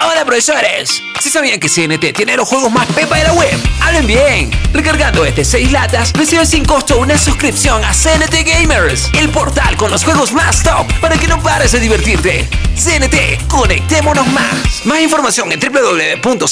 Hola profesores, ¿sí sabían que CNT tiene los juegos más pepa de la web? ¡Hablen bien! Recargando este 6 latas, recibes sin costo una suscripción a CNT Gamers, el portal con los juegos más top para que no pares de divertirte. CNT, conectémonos más. Más información en www.cnt.com.es.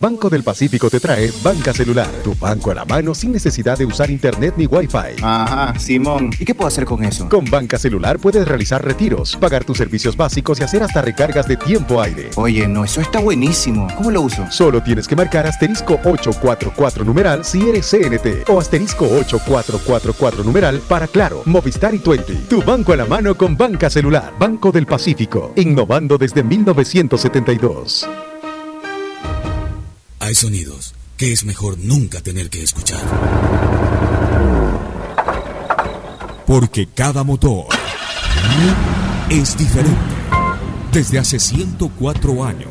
Banco del Pacífico te trae Banca Celular, tu banco a la mano sin necesidad de usar internet ni wifi. Ajá, Simón. ¿Y qué puedo hacer con eso? Con Banca Celular puedes realizar retiros, pagar tus servicios básicos y hacer hasta recargas de tiempo aire. Oye, no, eso está buenísimo. ¿Cómo lo uso? Solo tienes que marcar asterisco 844 numeral si eres CNT o asterisco 8444 numeral para Claro, Movistar y 20. Tu banco a la mano con Banca Celular. Banco del Pacífico, innovando desde 1972. Hay sonidos que es mejor nunca tener que escuchar. Porque cada motor es diferente. Desde hace 104 años,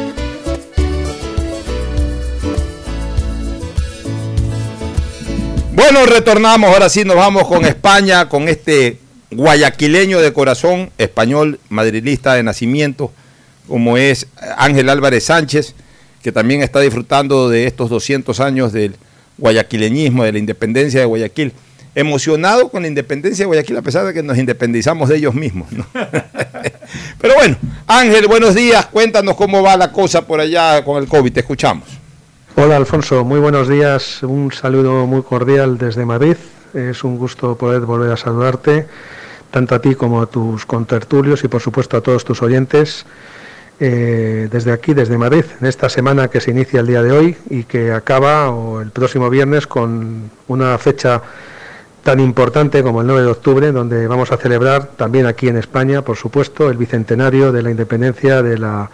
Bueno, retornamos, ahora sí nos vamos con España, con este guayaquileño de corazón, español, madrilista de nacimiento, como es Ángel Álvarez Sánchez, que también está disfrutando de estos 200 años del guayaquileñismo, de la independencia de Guayaquil. Emocionado con la independencia de Guayaquil, a pesar de que nos independizamos de ellos mismos. ¿no? Pero bueno, Ángel, buenos días, cuéntanos cómo va la cosa por allá con el COVID, te escuchamos. Hola Alfonso, muy buenos días, un saludo muy cordial desde Madrid, es un gusto poder volver a saludarte, tanto a ti como a tus contertulios y por supuesto a todos tus oyentes. Eh, desde aquí, desde Madrid, en esta semana que se inicia el día de hoy y que acaba o el próximo viernes con una fecha tan importante como el 9 de octubre, donde vamos a celebrar también aquí en España, por supuesto, el bicentenario de la independencia de la,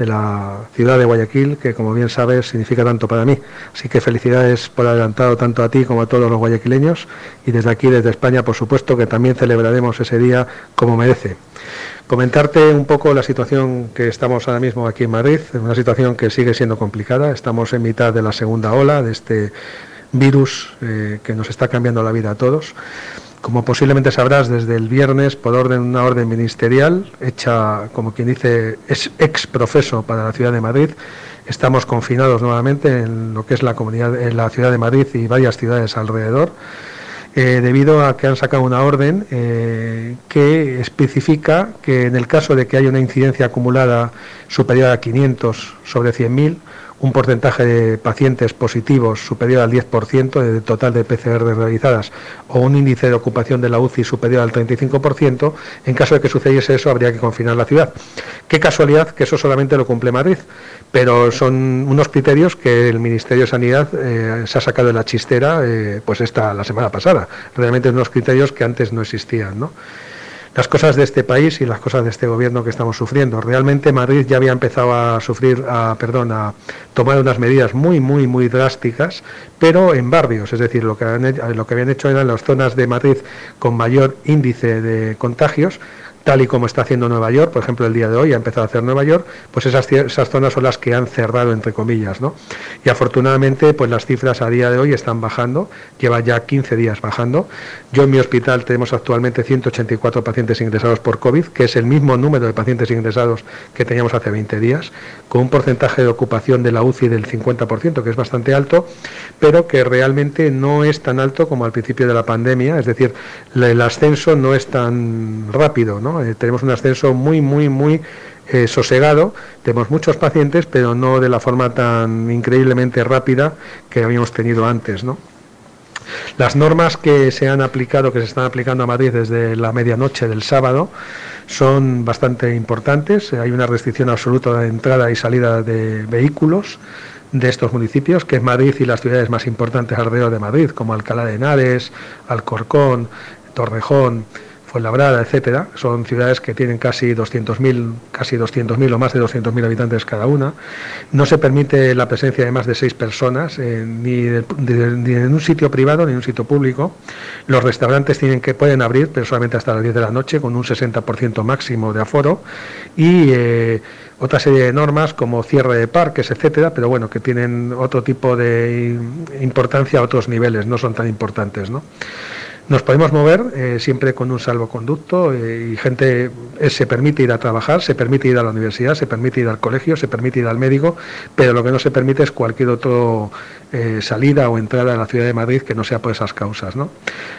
de la ciudad de Guayaquil, que como bien sabes significa tanto para mí. Así que felicidades por adelantado tanto a ti como a todos los guayaquileños y desde aquí, desde España, por supuesto, que también celebraremos ese día como merece. Comentarte un poco la situación que estamos ahora mismo aquí en Madrid, una situación que sigue siendo complicada. Estamos en mitad de la segunda ola de este virus eh, que nos está cambiando la vida a todos. Como posiblemente sabrás, desde el viernes, por orden una orden ministerial, hecha, como quien dice, es ex profeso para la ciudad de Madrid, estamos confinados nuevamente en lo que es la comunidad, en la ciudad de Madrid y varias ciudades alrededor. Eh, debido a que han sacado una orden eh, que especifica que en el caso de que haya una incidencia acumulada superior a 500 sobre 100.000, un porcentaje de pacientes positivos superior al 10% del total de PCR realizadas o un índice de ocupación de la UCI superior al 35%, en caso de que sucediese eso habría que confinar la ciudad. Qué casualidad que eso solamente lo cumple Madrid, pero son unos criterios que el Ministerio de Sanidad eh, se ha sacado de la chistera eh, pues esta la semana pasada. Realmente unos criterios que antes no existían, ¿no? Las cosas de este país y las cosas de este gobierno que estamos sufriendo. Realmente Madrid ya había empezado a sufrir, a, perdón, a tomar unas medidas muy, muy, muy drásticas, pero en barrios, es decir, lo que, lo que habían hecho eran las zonas de Madrid con mayor índice de contagios, tal y como está haciendo Nueva York, por ejemplo, el día de hoy ha empezado a hacer Nueva York, pues esas, esas zonas son las que han cerrado, entre comillas, ¿no? Y afortunadamente, pues las cifras a día de hoy están bajando, lleva ya 15 días bajando. Yo en mi hospital tenemos actualmente 184 pacientes ingresados por COVID, que es el mismo número de pacientes ingresados que teníamos hace 20 días, con un porcentaje de ocupación de la UCI del 50%, que es bastante alto, pero que realmente no es tan alto como al principio de la pandemia, es decir, el ascenso no es tan rápido, ¿no? Eh, tenemos un ascenso muy, muy, muy eh, sosegado, tenemos muchos pacientes, pero no de la forma tan increíblemente rápida que habíamos tenido antes. Las normas que se han aplicado, que se están aplicando a Madrid desde la medianoche del sábado, son bastante importantes. Hay una restricción absoluta de entrada y salida de vehículos de estos municipios, que es Madrid y las ciudades más importantes alrededor de Madrid, como Alcalá de Henares, Alcorcón, Torrejón, Fuenlabrada, etcétera, son ciudades que tienen casi 200.000, casi 200.000 o más de 200.000 habitantes cada una. No se permite la presencia de más de seis personas, eh, ni, en un sitio privado ni en un sitio público. Los restaurantes tienen que pueden abrir, pero solamente hasta las 10 de la noche, con un 60% máximo de aforo. Y eh, otra serie de normas como cierre de parques, etcétera, pero bueno, que tienen otro tipo de importancia a otros niveles, no son tan importantes, ¿no? Nos podemos mover eh, siempre con un salvoconducto eh, y gente eh, se permite ir a trabajar, se permite ir a la universidad, se permite ir al colegio, se permite ir al médico, pero lo que no se permite es cualquier otra salida o entrada a la ciudad de Madrid que no sea por esas causas. ¿no?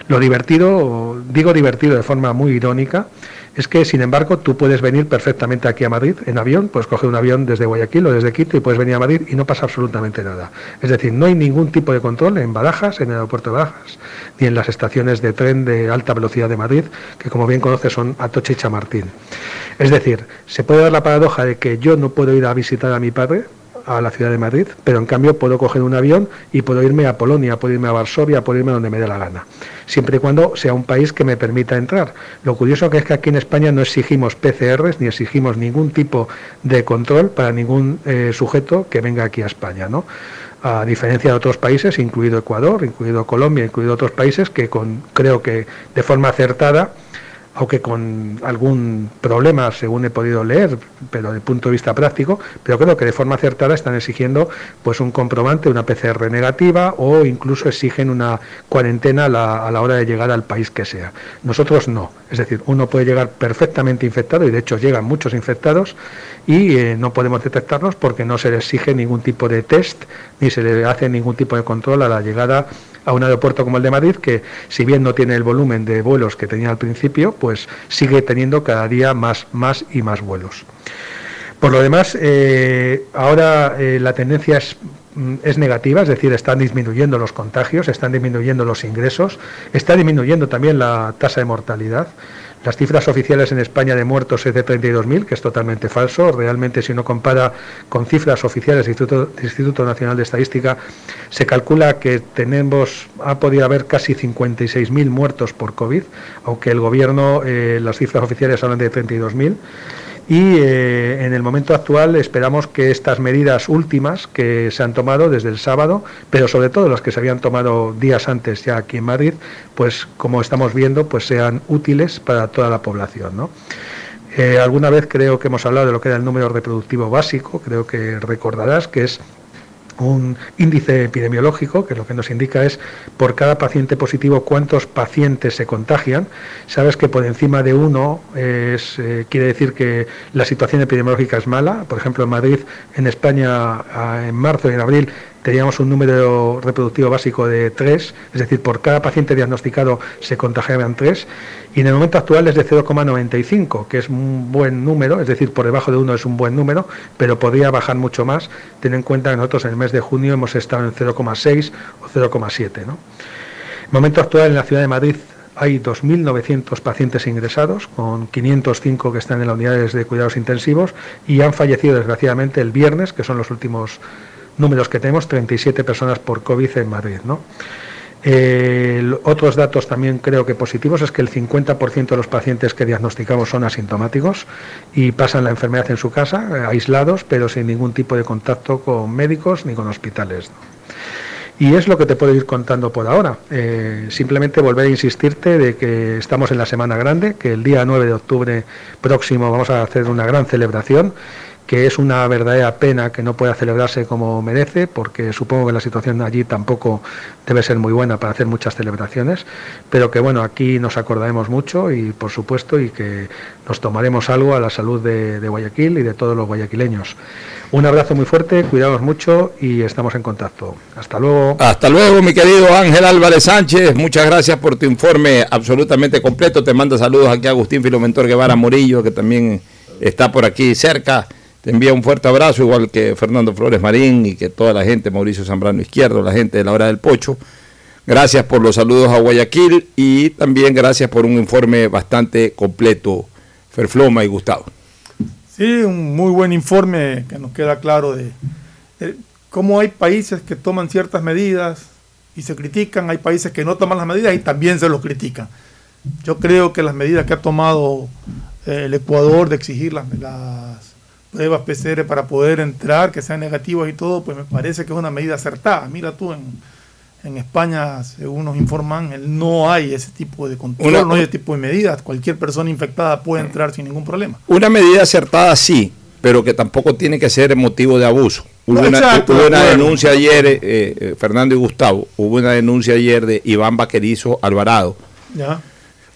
Lo divertido, digo divertido de forma muy irónica, es que, sin embargo, tú puedes venir perfectamente aquí a Madrid en avión, puedes coger un avión desde Guayaquil o desde Quito y puedes venir a Madrid y no pasa absolutamente nada. Es decir, no hay ningún tipo de control en Barajas, en el aeropuerto de Barajas, ni en las estaciones de tren de alta velocidad de Madrid, que como bien conoces son Atocha y Chamartín. Es decir, se puede dar la paradoja de que yo no puedo ir a visitar a mi padre, a la ciudad de Madrid, pero en cambio puedo coger un avión y puedo irme a Polonia, puedo irme a Varsovia, puedo irme donde me dé la gana, siempre y cuando sea un país que me permita entrar. Lo curioso que es que aquí en España no exigimos PCRs ni exigimos ningún tipo de control para ningún eh, sujeto que venga aquí a España, ¿no? A diferencia de otros países, incluido Ecuador, incluido Colombia, incluido otros países que con, creo que de forma acertada aunque con algún problema, según he podido leer, pero desde el punto de vista práctico, pero creo que de forma acertada están exigiendo pues un comprobante, una PCR negativa o incluso exigen una cuarentena a la, a la hora de llegar al país que sea. Nosotros no, es decir, uno puede llegar perfectamente infectado y de hecho llegan muchos infectados y eh, no podemos detectarlos porque no se le exige ningún tipo de test ni se le hace ningún tipo de control a la llegada a un aeropuerto como el de Madrid, que si bien no tiene el volumen de vuelos que tenía al principio, pues sigue teniendo cada día más, más y más vuelos. Por lo demás, eh, ahora eh, la tendencia es, mm, es, negativa, es decir, están disminuyendo los contagios, están disminuyendo los ingresos, está disminuyendo también la tasa de mortalidad. Las cifras oficiales en España de muertos es de 32.000, que es totalmente falso. Realmente, si uno compara con cifras oficiales del Instituto, Nacional de Estadística, se calcula que tenemos, ha podido haber casi 56.000 muertos por COVID, aunque el gobierno, eh, las cifras oficiales hablan de 32.000 y eh, en el momento actual esperamos que estas medidas últimas que se han tomado desde el sábado, pero sobre todo las que se habían tomado días antes ya aquí en Madrid, pues como estamos viendo, pues sean útiles para toda la población, ¿no? Eh, alguna vez creo que hemos hablado de lo que era el número reproductivo básico, creo que recordarás que es un índice epidemiológico que lo que nos indica es por cada paciente positivo cuántos pacientes se contagian. Sabes que por encima de uno es, eh, quiere decir que la situación epidemiológica es mala. Por ejemplo, en Madrid, en España, en marzo y en abril teníamos un número reproductivo básico de 3, es decir, por cada paciente diagnosticado se contagiaban 3, y en el momento actual es de 0,95, que es un buen número, es decir, por debajo de 1 es un buen número, pero podría bajar mucho más. Ten en cuenta que nosotros en el mes de junio hemos estado en 0,6 o 0,7. ¿no? En el momento actual en la ciudad de Madrid hay 2.900 pacientes ingresados, con 505 que están en las unidades de cuidados intensivos, y han fallecido desgraciadamente el viernes, que son los últimos números que tenemos, 37 personas por COVID en Madrid. ¿no? Otros datos también creo que positivos es que el 50% de los pacientes que diagnosticamos son asintomáticos y pasan la enfermedad en su casa, eh, aislados, pero sin ningún tipo de contacto con médicos ni con hospitales. Y es lo que te puedo ir contando por ahora. Eh, simplemente volver a insistirte de que estamos en la Semana Grande, que el día 9 de octubre próximo vamos a hacer una gran celebración que es una verdadera pena que no pueda celebrarse como merece, porque supongo que la situación allí tampoco debe ser muy buena para hacer muchas celebraciones, pero que bueno, aquí nos acordaremos mucho y por supuesto y que nos tomaremos algo a la salud de, Guayaquil y de todos los guayaquileños. Un abrazo muy fuerte, cuidados mucho y estamos en contacto. Hasta luego. Hasta luego, mi querido Ángel Álvarez Sánchez. Muchas gracias por tu informe absolutamente completo. Te manda saludos aquí a Agustín Filomentor Guevara Morillo, que también está por aquí cerca. Te envía un fuerte abrazo, igual que Fernando Flores Marín y que toda la gente, Mauricio Zambrano Izquierdo, la gente de la hora del Pocho. Gracias por los saludos a Guayaquil y también gracias por un informe bastante completo, Ferfloma y Gustavo. Sí, un muy buen informe que nos queda claro de, cómo hay países que toman ciertas medidas y se critican, hay países que no toman las medidas y también se los critican. Yo creo que las medidas que ha tomado eh, el Ecuador de exigir las, las pruebas PCR para poder entrar, que sean negativas y todo, pues me parece que es una medida acertada. Mira tú, en, en España, según nos informan, no hay ese tipo de control, Una- no hay ese tipo de medidas. Cualquier persona infectada puede entrar sin ningún problema. Una medida acertada sí, pero que tampoco tiene que ser motivo de abuso. Hubo No, una, exacto, hubo de una acuerdo. denuncia ayer, eh, eh, Fernando y Gustavo, hubo una denuncia ayer de Iván Vaquerizo Alvarado, ¿ya?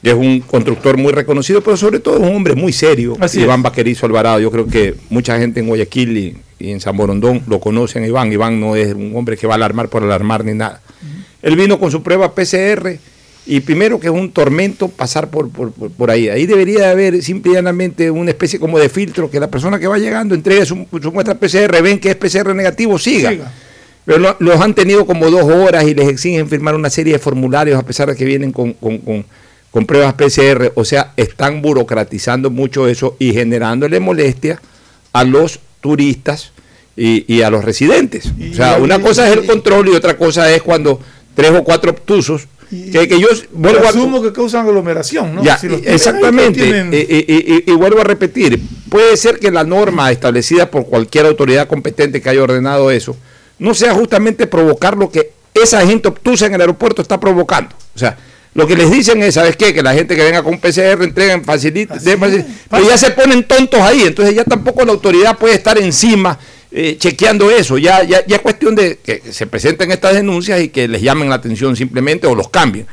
Es un constructor muy reconocido, pero sobre todo es un hombre muy serio, Así Iván es. Vaquerizo Alvarado. Yo creo que mucha gente en Guayaquil y, y en San Borondón lo conocen a Iván. Iván no es un hombre que va a alarmar por alarmar ni nada. Él vino con su prueba PCR Y primero que es un tormento pasar por, por, por- por ahí. Ahí debería haber simple y llanamente una especie como de filtro que la persona que va llegando entregue su, su muestra PCR, ven que es PCR negativo, siga. Siga. Pero lo- los han tenido como dos horas y les exigen firmar una serie de formularios a pesar de que vienen con, con- con- con pruebas PCR. O sea, están burocratizando mucho eso y generándole molestia a los turistas y, y a los residentes. o sea, y- una cosa es el control y otra cosa es cuando tres o cuatro obtusos, que, que yo vuelvo a... Asumo que causan aglomeración, ¿no? Ya, Si los tienen ahí, exactamente. tienen- Y, y- y- y vuelvo a repetir, puede ser que la norma establecida por cualquier autoridad competente que haya ordenado eso no sea justamente provocar lo que esa gente obtusa en el aeropuerto está provocando. O sea, lo que les dicen es, ¿sabes qué? Que la gente que venga con un PCR entreguen, faciliten, den facil- pero ya se ponen tontos ahí, entonces ya tampoco la autoridad puede estar encima eh, chequeando eso. Ya, ya, ya es cuestión de que se presenten estas denuncias y que les llamen la atención simplemente o los cambien.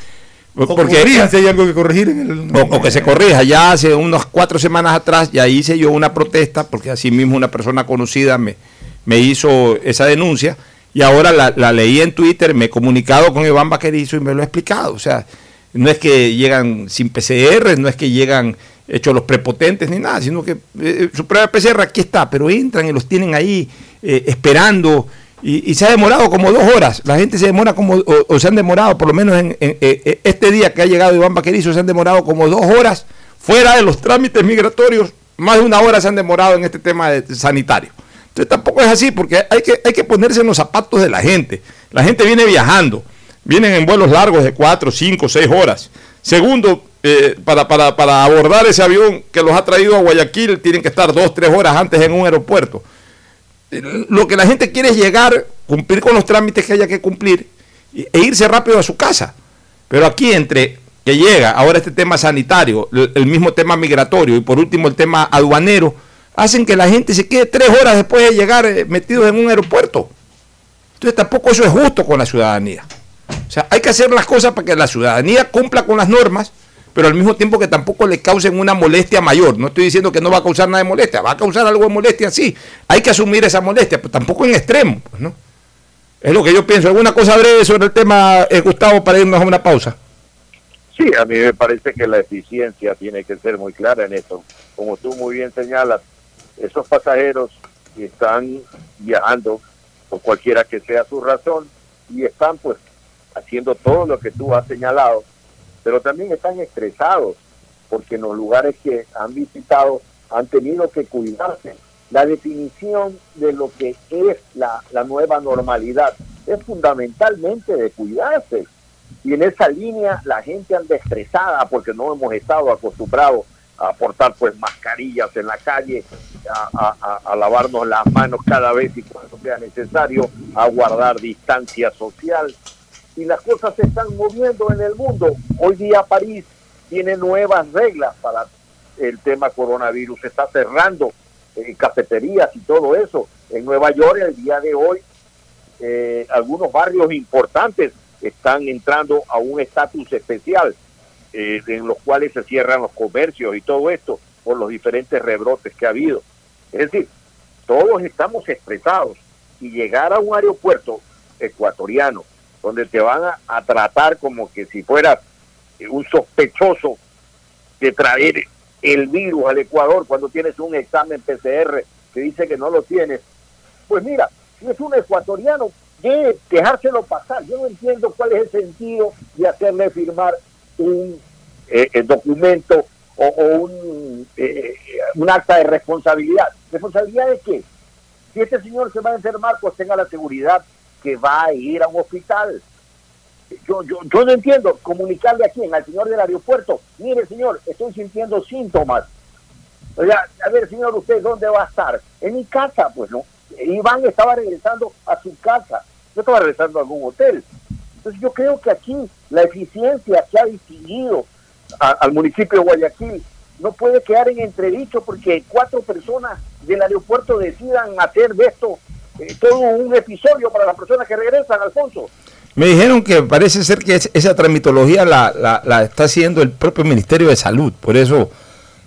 o corrijan si hay algo que corregir en el... O, o que se corrija. Ya hace unas cuatro semanas atrás ya hice yo una protesta, porque así mismo una persona conocida me, me hizo esa denuncia, y ahora la, la leí en Twitter, me he comunicado con Iván Vaquerizo y me lo he explicado. O sea, no es que llegan sin PCR, no es que llegan hechos los prepotentes ni nada, sino que eh, su prueba PCR aquí está, pero entran y los tienen ahí eh, esperando. Y, se ha demorado como dos horas. La gente se demora como, o, se han demorado, por lo menos en, eh, este día que ha llegado Iván Vaquerizo, se han demorado como dos horas fuera de los trámites migratorios. Más de una hora se han demorado en este tema sanitario. Entonces tampoco es así, porque hay que, hay que ponerse en los zapatos de la gente. La gente viene viajando, vienen en vuelos largos de cuatro, cinco, seis horas. Segundo, eh, para, para, para abordar ese avión que los ha traído a Guayaquil, tienen que estar dos, tres horas antes en un aeropuerto. Lo que la gente quiere es llegar, cumplir con los trámites que haya que cumplir e irse rápido a su casa. Pero aquí entre que llega ahora este tema sanitario, el, el mismo tema migratorio y por último el tema aduanero, hacen que la gente se quede tres horas después de llegar eh, metidos en un aeropuerto. Entonces tampoco eso es justo con la ciudadanía. O sea, hay que hacer las cosas para que la ciudadanía cumpla con las normas, pero al mismo tiempo que tampoco le causen una molestia mayor. No estoy diciendo que no va a causar nada de molestia, va a causar algo de molestia, sí. Hay que asumir esa molestia, pero tampoco en extremo, pues, ¿no? Es lo que yo pienso. ¿Alguna cosa breve sobre el tema, eh, Gustavo, para irnos a una pausa? Sí, a mí me parece que la eficiencia tiene que ser muy clara en esto. Como tú muy bien señalas, esos pasajeros están viajando por cualquiera que sea su razón y están pues haciendo todo lo que tú has señalado, pero también están estresados porque en los lugares que han visitado han tenido que cuidarse. La definición de lo que es la, nueva normalidad es fundamentalmente de cuidarse. Y en esa línea la gente anda estresada porque no hemos estado acostumbrados a portar pues mascarillas en la calle, a lavarnos las manos cada vez y cuando sea necesario, a guardar distancia social. Y las cosas se están moviendo en el mundo. Hoy día París tiene nuevas reglas para el tema coronavirus. Se está cerrando eh, cafeterías y todo eso. En Nueva York el día de hoy eh, algunos barrios importantes están entrando a un estatus especial eh, en los cuales se cierran los comercios y todo esto por los diferentes rebrotes que ha habido. Es decir, todos estamos estresados y llegar a un aeropuerto ecuatoriano donde te van a, tratar como que si fueras eh, un sospechoso de traer el virus al Ecuador cuando tienes un examen PCR que dice que no lo tienes, pues mira, si es un ecuatoriano, debe dejárselo pasar. Yo no entiendo cuál es el sentido de hacerle firmar un eh, eh, documento o, o un, eh, un acta de responsabilidad. ¿Responsabilidad de qué? Si este señor se va a enfermar, pues tenga la seguridad que va a ir a un hospital. Yo, yo, yo no entiendo comunicarle a quién, al señor del aeropuerto, mire señor, estoy sintiendo síntomas. Oiga, a ver señor, ¿usted dónde va a estar? En mi casa, pues no. Iván estaba regresando a su casa, yo estaba regresando a algún hotel. Entonces yo creo que aquí la eficiencia que ha distinguido al municipio de Guayaquil no puede quedar en entredicho porque cuatro personas del aeropuerto decidan hacer de esto eh, todo un episodio para las personas que regresan, Alfonso. Me dijeron que parece ser que es- esa tramitología la- la está haciendo el propio Ministerio de Salud. Por eso,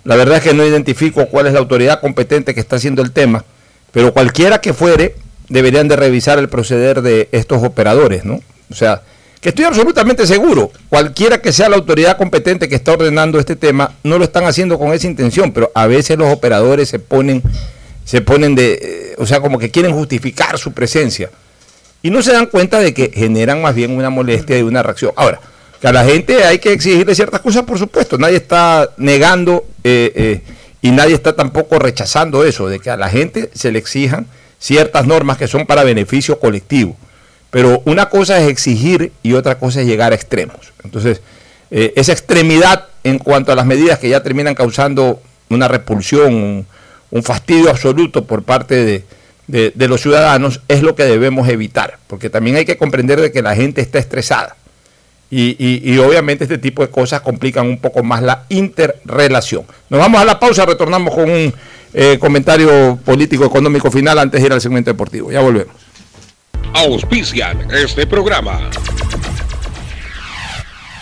la verdad es que no identifico cuál es la autoridad competente que está haciendo el tema. Pero cualquiera que fuere, deberían de revisar el proceder de estos operadores, ¿no? O sea, que estoy absolutamente seguro, cualquiera que sea la autoridad competente que está ordenando este tema, no lo están haciendo con esa intención, pero a veces los operadores se ponen, se ponen de, eh, o sea, como que quieren justificar su presencia y no se dan cuenta de que generan más bien una molestia y una reacción. Ahora, que a la gente hay que exigirle ciertas cosas, por supuesto, nadie está negando eh, eh, y nadie está tampoco rechazando eso, de que a la gente se le exijan ciertas normas que son para beneficio colectivo. Pero una cosa es exigir y otra cosa es llegar a extremos. Entonces, esa extremidad en cuanto a las medidas que ya terminan causando una repulsión, un, fastidio absoluto por parte de, de, los ciudadanos es lo que debemos evitar, porque también hay que comprender de que la gente está estresada. Y, y, y, obviamente este tipo de cosas complican un poco más la interrelación. Nos vamos a la pausa, retornamos con un eh, comentario político económico final antes de ir al segmento deportivo. Ya volvemos. Auspician este programa.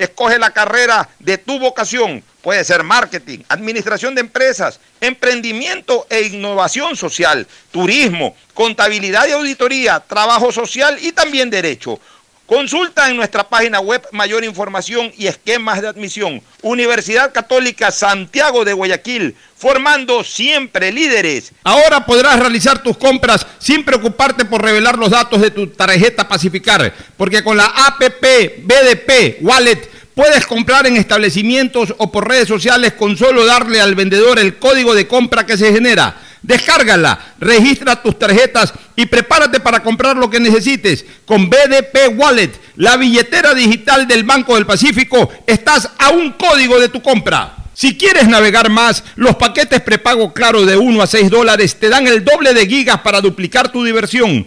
Escoge la carrera de tu vocación. Puede ser marketing, administración de empresas, emprendimiento e innovación social, turismo, contabilidad y auditoría, trabajo social y también derecho. Consulta en nuestra página web mayor información y esquemas de admisión. Universidad Católica Santiago de Guayaquil, formando siempre líderes. Ahora podrás realizar tus compras sin preocuparte por revelar los datos de tu tarjeta Pacificar, porque con la APP BDP Wallet puedes comprar en establecimientos o por redes sociales con solo darle al vendedor el código de compra que se genera. Descárgala, registra tus tarjetas y prepárate para comprar lo que necesites. Con BDP Wallet, la billetera digital del Banco del Pacífico, estás a un código de tu compra. Si quieres navegar más, los paquetes prepago Claro de 1 a 6 dólares te dan el doble de gigas para duplicar tu diversión.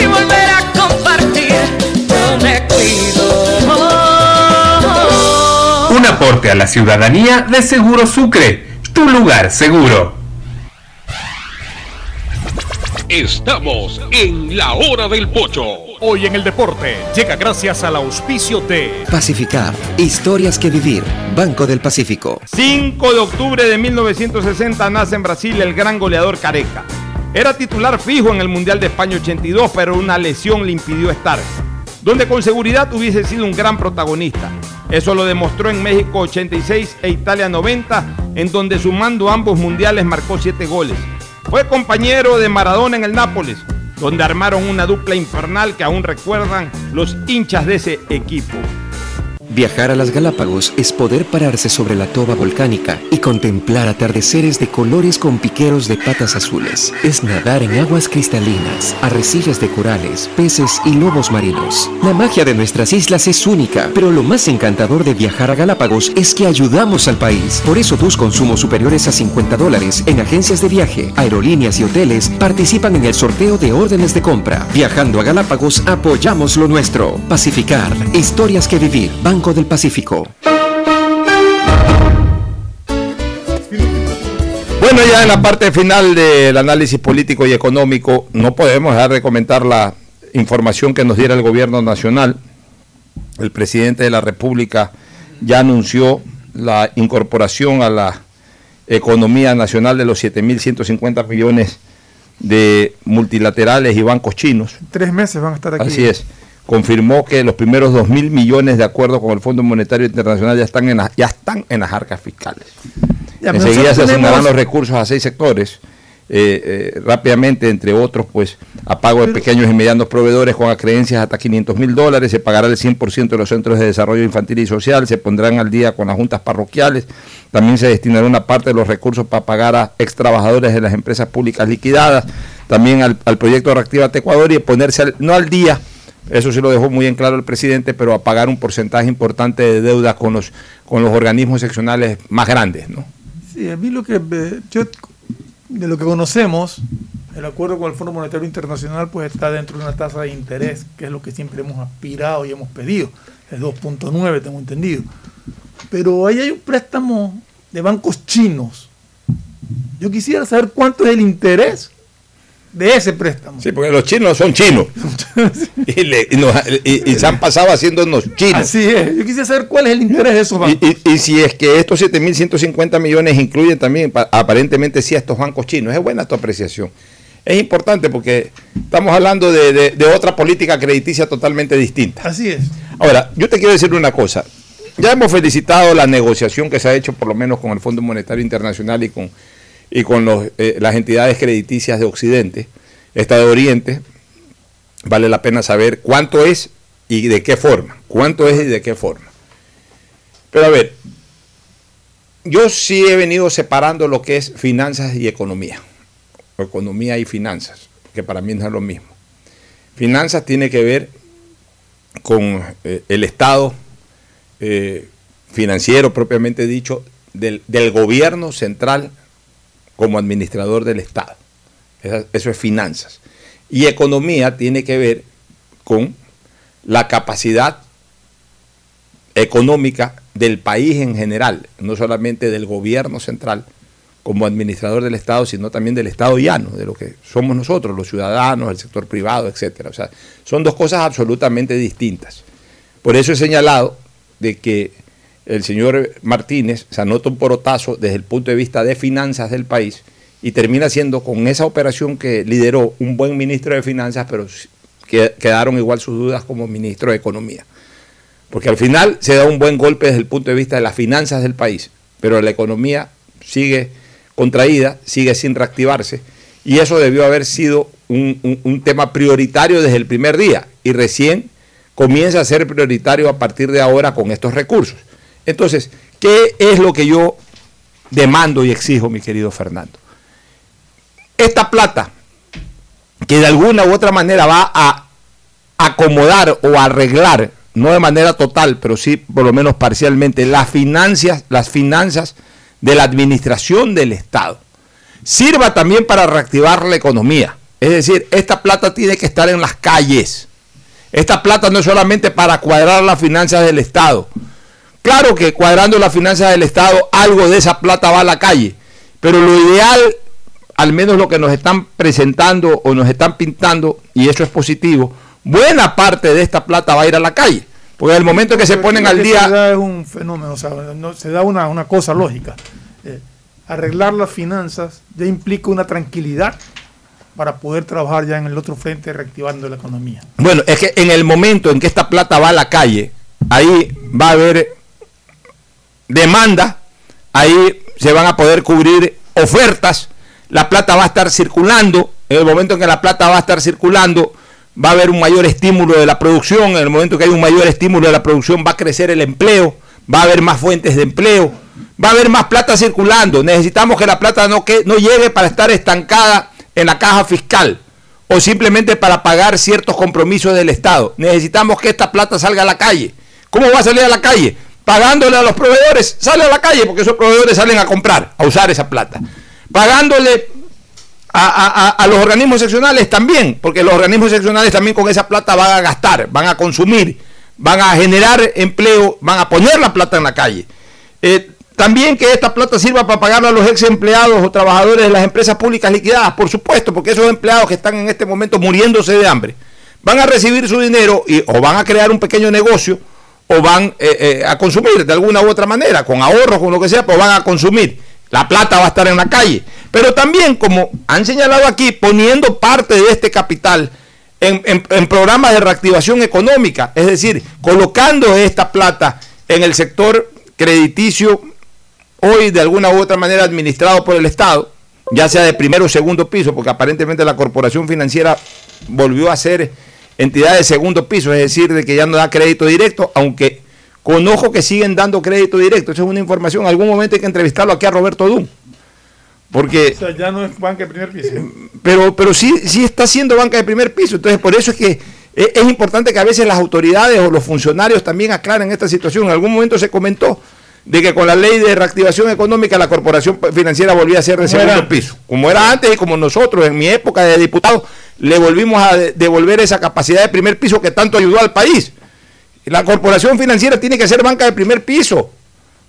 y volver a compartir. Yo me cuido. Un aporte a la ciudadanía de Seguro Sucre tu lugar seguro. Estamos en la hora del pocho. Hoy en el deporte llega gracias al auspicio de Pacificar, historias que vivir, Banco del Pacífico. 5 de octubre de 1960 nace en Brasil el gran goleador Careca. Era titular fijo en el Mundial de España 82, pero una lesión le impidió estar, donde con seguridad hubiese sido un gran protagonista. Eso lo demostró en México 86 e Italia 90, en donde sumando ambos mundiales marcó 7 goles. Fue compañero de Maradona en el Nápoles, donde armaron una dupla infernal que aún recuerdan los hinchas de ese equipo. Viajar a las Galápagos es poder pararse sobre la toba volcánica y contemplar atardeceres de colores con piqueros de patas azules. Es nadar en aguas cristalinas, arrecifes de corales, peces y lobos marinos. La magia de nuestras islas es única, pero lo más encantador de viajar a Galápagos es que ayudamos al país. Por eso tus consumos superiores a 50 dólares en agencias de viaje, aerolíneas y hoteles participan en el sorteo de órdenes de compra. Viajando a Galápagos apoyamos lo nuestro. Pacificar, historias que vivir. Banco del Pacífico. Bueno, ya en la parte final del análisis político y económico, no podemos dejar de comentar la información que nos diera el gobierno nacional. El presidente de la República ya anunció la incorporación a la economía nacional de los 7.150 millones de multilaterales y bancos chinos. Tres meses van a estar aquí. Así es confirmó que los primeros 2 mil millones, de acuerdo con el Fondo Monetario Internacional, ya están en, la, ya están en las arcas fiscales. Ya, Enseguida se asignarán los recursos a seis sectores eh, eh, rápidamente, entre otros, pues a pago de pequeños y medianos proveedores con acreencias hasta 500 mil dólares, se pagará el 100% de los centros de desarrollo infantil y social, se pondrán al día con las juntas parroquiales, también se destinará una parte de los recursos para pagar a ex trabajadores de las empresas públicas liquidadas, también al, al proyecto Reactivate Ecuador y ponerse al- no al día, eso sí lo dejó muy en claro el presidente, pero a pagar un porcentaje importante de deuda con los, con los organismos seccionales más grandes, ¿no? Sí, a mí lo que yo de lo que conocemos, el acuerdo con el Fondo Monetario Internacional pues está dentro de una tasa de interés, que es lo que siempre hemos aspirado y hemos pedido, es 2.9, tengo entendido. Pero ahí hay un préstamo de bancos chinos. Yo quisiera saber cuánto es el interés de ese préstamo. Sí, porque los chinos son chinos. y, le- y nos- y- y se han pasado haciéndonos chinos. Así es. Yo quisiera saber cuál es el interés de esos bancos. Y, si es que estos 7.150 millones incluyen también, pa- aparentemente sí, a estos bancos chinos. Es buena tu apreciación. Es importante porque estamos hablando de, de- de otra política crediticia totalmente distinta. Así es. Ahora, yo te quiero decir una cosa. Ya hemos felicitado la negociación que se ha hecho por lo menos con el Fondo Monetario Internacional y con, y con eh, las entidades crediticias de Occidente, esta de Oriente. Vale la pena saber cuánto es y de qué forma. Cuánto es y de qué forma. Pero a ver, yo sí he venido separando lo que es finanzas y economía. Economía y finanzas, que para mí no es lo mismo. Finanzas tiene que ver con eh, el estado eh, financiero propiamente dicho del, del gobierno central como administrador del Estado. Eso es finanzas. Y economía tiene que ver con la capacidad económica del país en general, no solamente del gobierno central como administrador del Estado, sino también del Estado llano, de lo que somos nosotros, los ciudadanos, el sector privado, etcétera. O sea, son dos cosas absolutamente distintas. Por eso he señalado de que el señor Martínez se anota un porotazo desde el punto de vista de finanzas del país y termina siendo con esa operación que lideró un buen ministro de finanzas, pero que quedaron igual sus dudas como ministro de economía. Porque al final se da un buen golpe desde el punto de vista de las finanzas del país, pero la economía sigue contraída, sigue sin reactivarse, y eso debió haber sido un- un tema prioritario desde el primer día, y recién comienza a ser prioritario a partir de ahora con estos recursos. Entonces, ¿qué es lo que yo demando y exijo, mi querido Fernando? Esta plata, que de alguna u otra manera va a acomodar o arreglar, no de manera total, pero sí por lo menos parcialmente, las finanzas, las finanzas de la administración del Estado. Sirva también para reactivar la economía. Es decir, esta plata tiene que estar en las calles. Esta plata no es solamente para cuadrar las finanzas del Estado. Claro que cuadrando las finanzas del Estado, algo de esa plata va a la calle. Pero lo ideal, al menos lo que nos están presentando o nos están pintando, y eso es positivo, buena parte de esta plata va a ir a la calle. Porque en el momento que se ponen al día... es un fenómeno, o sea, no- se da una, una cosa lógica. Eh, arreglar las finanzas ya implica una tranquilidad para poder trabajar ya en el otro frente reactivando la economía. Bueno, es que en el momento en que esta plata va a la calle, ahí va a haber demanda, ahí se van a poder cubrir ofertas, la plata va a estar circulando, en el momento en que la plata va a estar circulando, va a haber un mayor estímulo de la producción, en el momento que hay un mayor estímulo de la producción va a crecer el empleo, va a haber más fuentes de empleo, va a haber más plata circulando, necesitamos que la plata no, que, no llegue para estar estancada en la caja fiscal o simplemente para pagar ciertos compromisos del Estado. Necesitamos que esta plata salga a la calle. ¿Cómo va a salir a la calle? Pagándole a los proveedores, sale a la calle porque esos proveedores salen a comprar, a usar esa plata. Pagándole a, a- a- los organismos seccionales también, porque los organismos seccionales también con esa plata van a gastar, van a consumir, van a generar empleo, van a poner la plata en la calle. Eh, también que esta plata sirva para pagarle a los ex empleados o trabajadores de las empresas públicas liquidadas, por supuesto, porque esos empleados que están en este momento muriéndose de hambre, van a recibir su dinero y, o van a crear un pequeño negocio o van eh, eh, a consumir de alguna u otra manera, con ahorros, con lo que sea, pues van a consumir. La plata va a estar en la calle. Pero también, como han señalado aquí, poniendo parte de este capital en, en- en programas de reactivación económica, es decir, colocando esta plata en el sector crediticio, hoy de alguna u otra manera administrado por el Estado, ya sea de primero o segundo piso, porque aparentemente la corporación financiera volvió a ser entidad de segundo piso, es decir, de que ya no da crédito directo, aunque conozco que siguen dando crédito directo. Esa es una información. En algún momento hay que entrevistarlo aquí a Roberto Dun. Porque, O sea, ya no es banca de primer piso. pero, pero sí, sí está siendo banca de primer piso. Entonces, por eso es que es, es importante que a veces las autoridades o los funcionarios también aclaren esta situación. En algún momento se comentó de que con la ley de reactivación económica la corporación financiera volvía a ser de era segundo piso. Como era antes y como nosotros en mi época de diputado le volvimos a de- devolver esa capacidad de primer piso que tanto ayudó al país. La corporación financiera tiene que ser banca de primer piso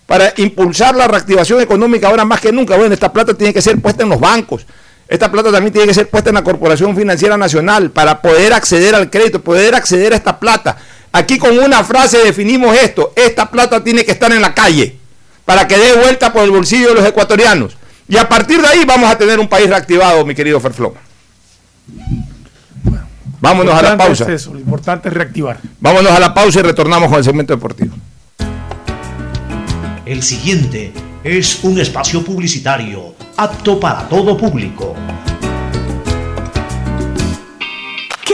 para impulsar la reactivación económica ahora más que nunca. Bueno, esta plata tiene que ser puesta en los bancos. Esta plata también tiene que ser puesta en la Corporación Financiera Nacional para poder acceder al crédito, poder acceder a esta plata. Aquí con una frase definimos esto. Esta plata tiene que estar en la calle para que dé vuelta por el bolsillo de los ecuatorianos. Y a partir de ahí vamos a tener un país reactivado, mi querido Ferfloma. Vámonos a la pausa. es eso, lo importante es reactivar. Vámonos a la pausa y retornamos con el segmento deportivo. El siguiente es un espacio publicitario apto para todo público.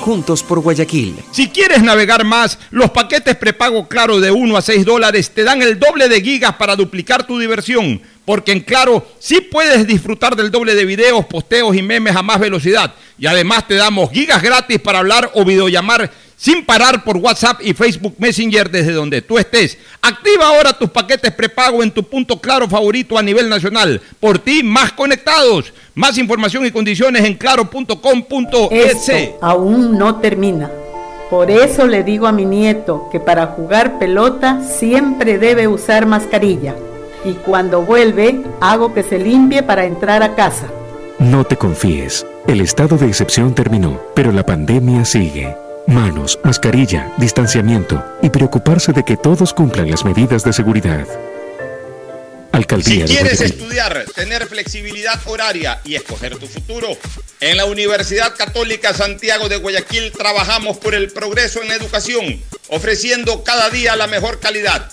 juntos por Guayaquil. Si quieres navegar más, los paquetes prepago Claro de 1 a 6 dólares te dan el doble de gigas para duplicar tu diversión. Porque en Claro sí puedes disfrutar del doble de videos, posteos y memes a más velocidad. Y además te damos gigas gratis para hablar o videollamar sin parar por WhatsApp y Facebook Messenger desde donde tú estés. Activa ahora tus paquetes prepago en tu punto claro favorito a nivel nacional. Por ti, más conectados. Más información y condiciones en claro.com.es. Aún no termina. Por eso le digo a mi nieto que para jugar pelota siempre debe usar mascarilla. Y cuando vuelve, hago que se limpie para entrar a casa. No te confíes. El estado de excepción terminó, pero la pandemia sigue. Manos, mascarilla, distanciamiento y preocuparse de que todos cumplan las medidas de seguridad. Alcaldía Si de quieres estudiar, tener flexibilidad horaria y escoger tu futuro, en la Universidad Católica Santiago de Guayaquil trabajamos por el progreso en la educación, ofreciendo cada día la mejor calidad.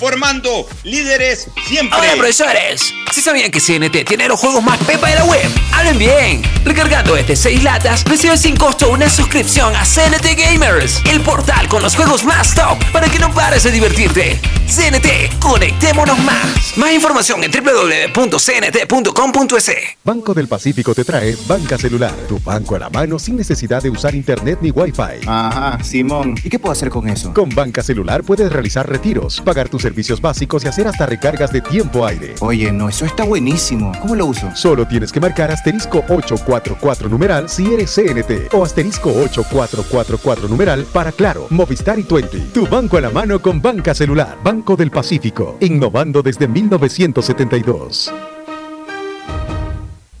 formando líderes siempre. Hola profesores, si sabían que CNT tiene los juegos más pepa de la web, hablen bien. Recargando este 6 latas, recibes sin costo una suscripción a CNT Gamers, el portal con los juegos más top para que no pares de divertirte. CNT, conectémonos más. Más información en www.cnt.com.es. Banco del Pacífico te trae Banca Celular, tu banco a la mano sin necesidad de usar internet ni wifi. Ajá, Simón. ¿Y qué puedo hacer con eso? Con Banca Celular puedes realizar retiros, pagar tus servicios básicos y hacer hasta recargas de tiempo aire. Oye, no, eso está buenísimo. ¿Cómo lo uso? Solo tienes que marcar asterisco 844 numeral si eres CNT o asterisco 8444 numeral para Claro, Movistar y Twenty. Tu banco a la mano con Banca Celular. Banco del Pacífico, innovando desde 1972.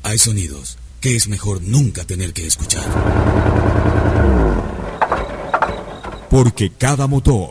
Hay sonidos que es mejor nunca tener que escuchar. Porque cada motor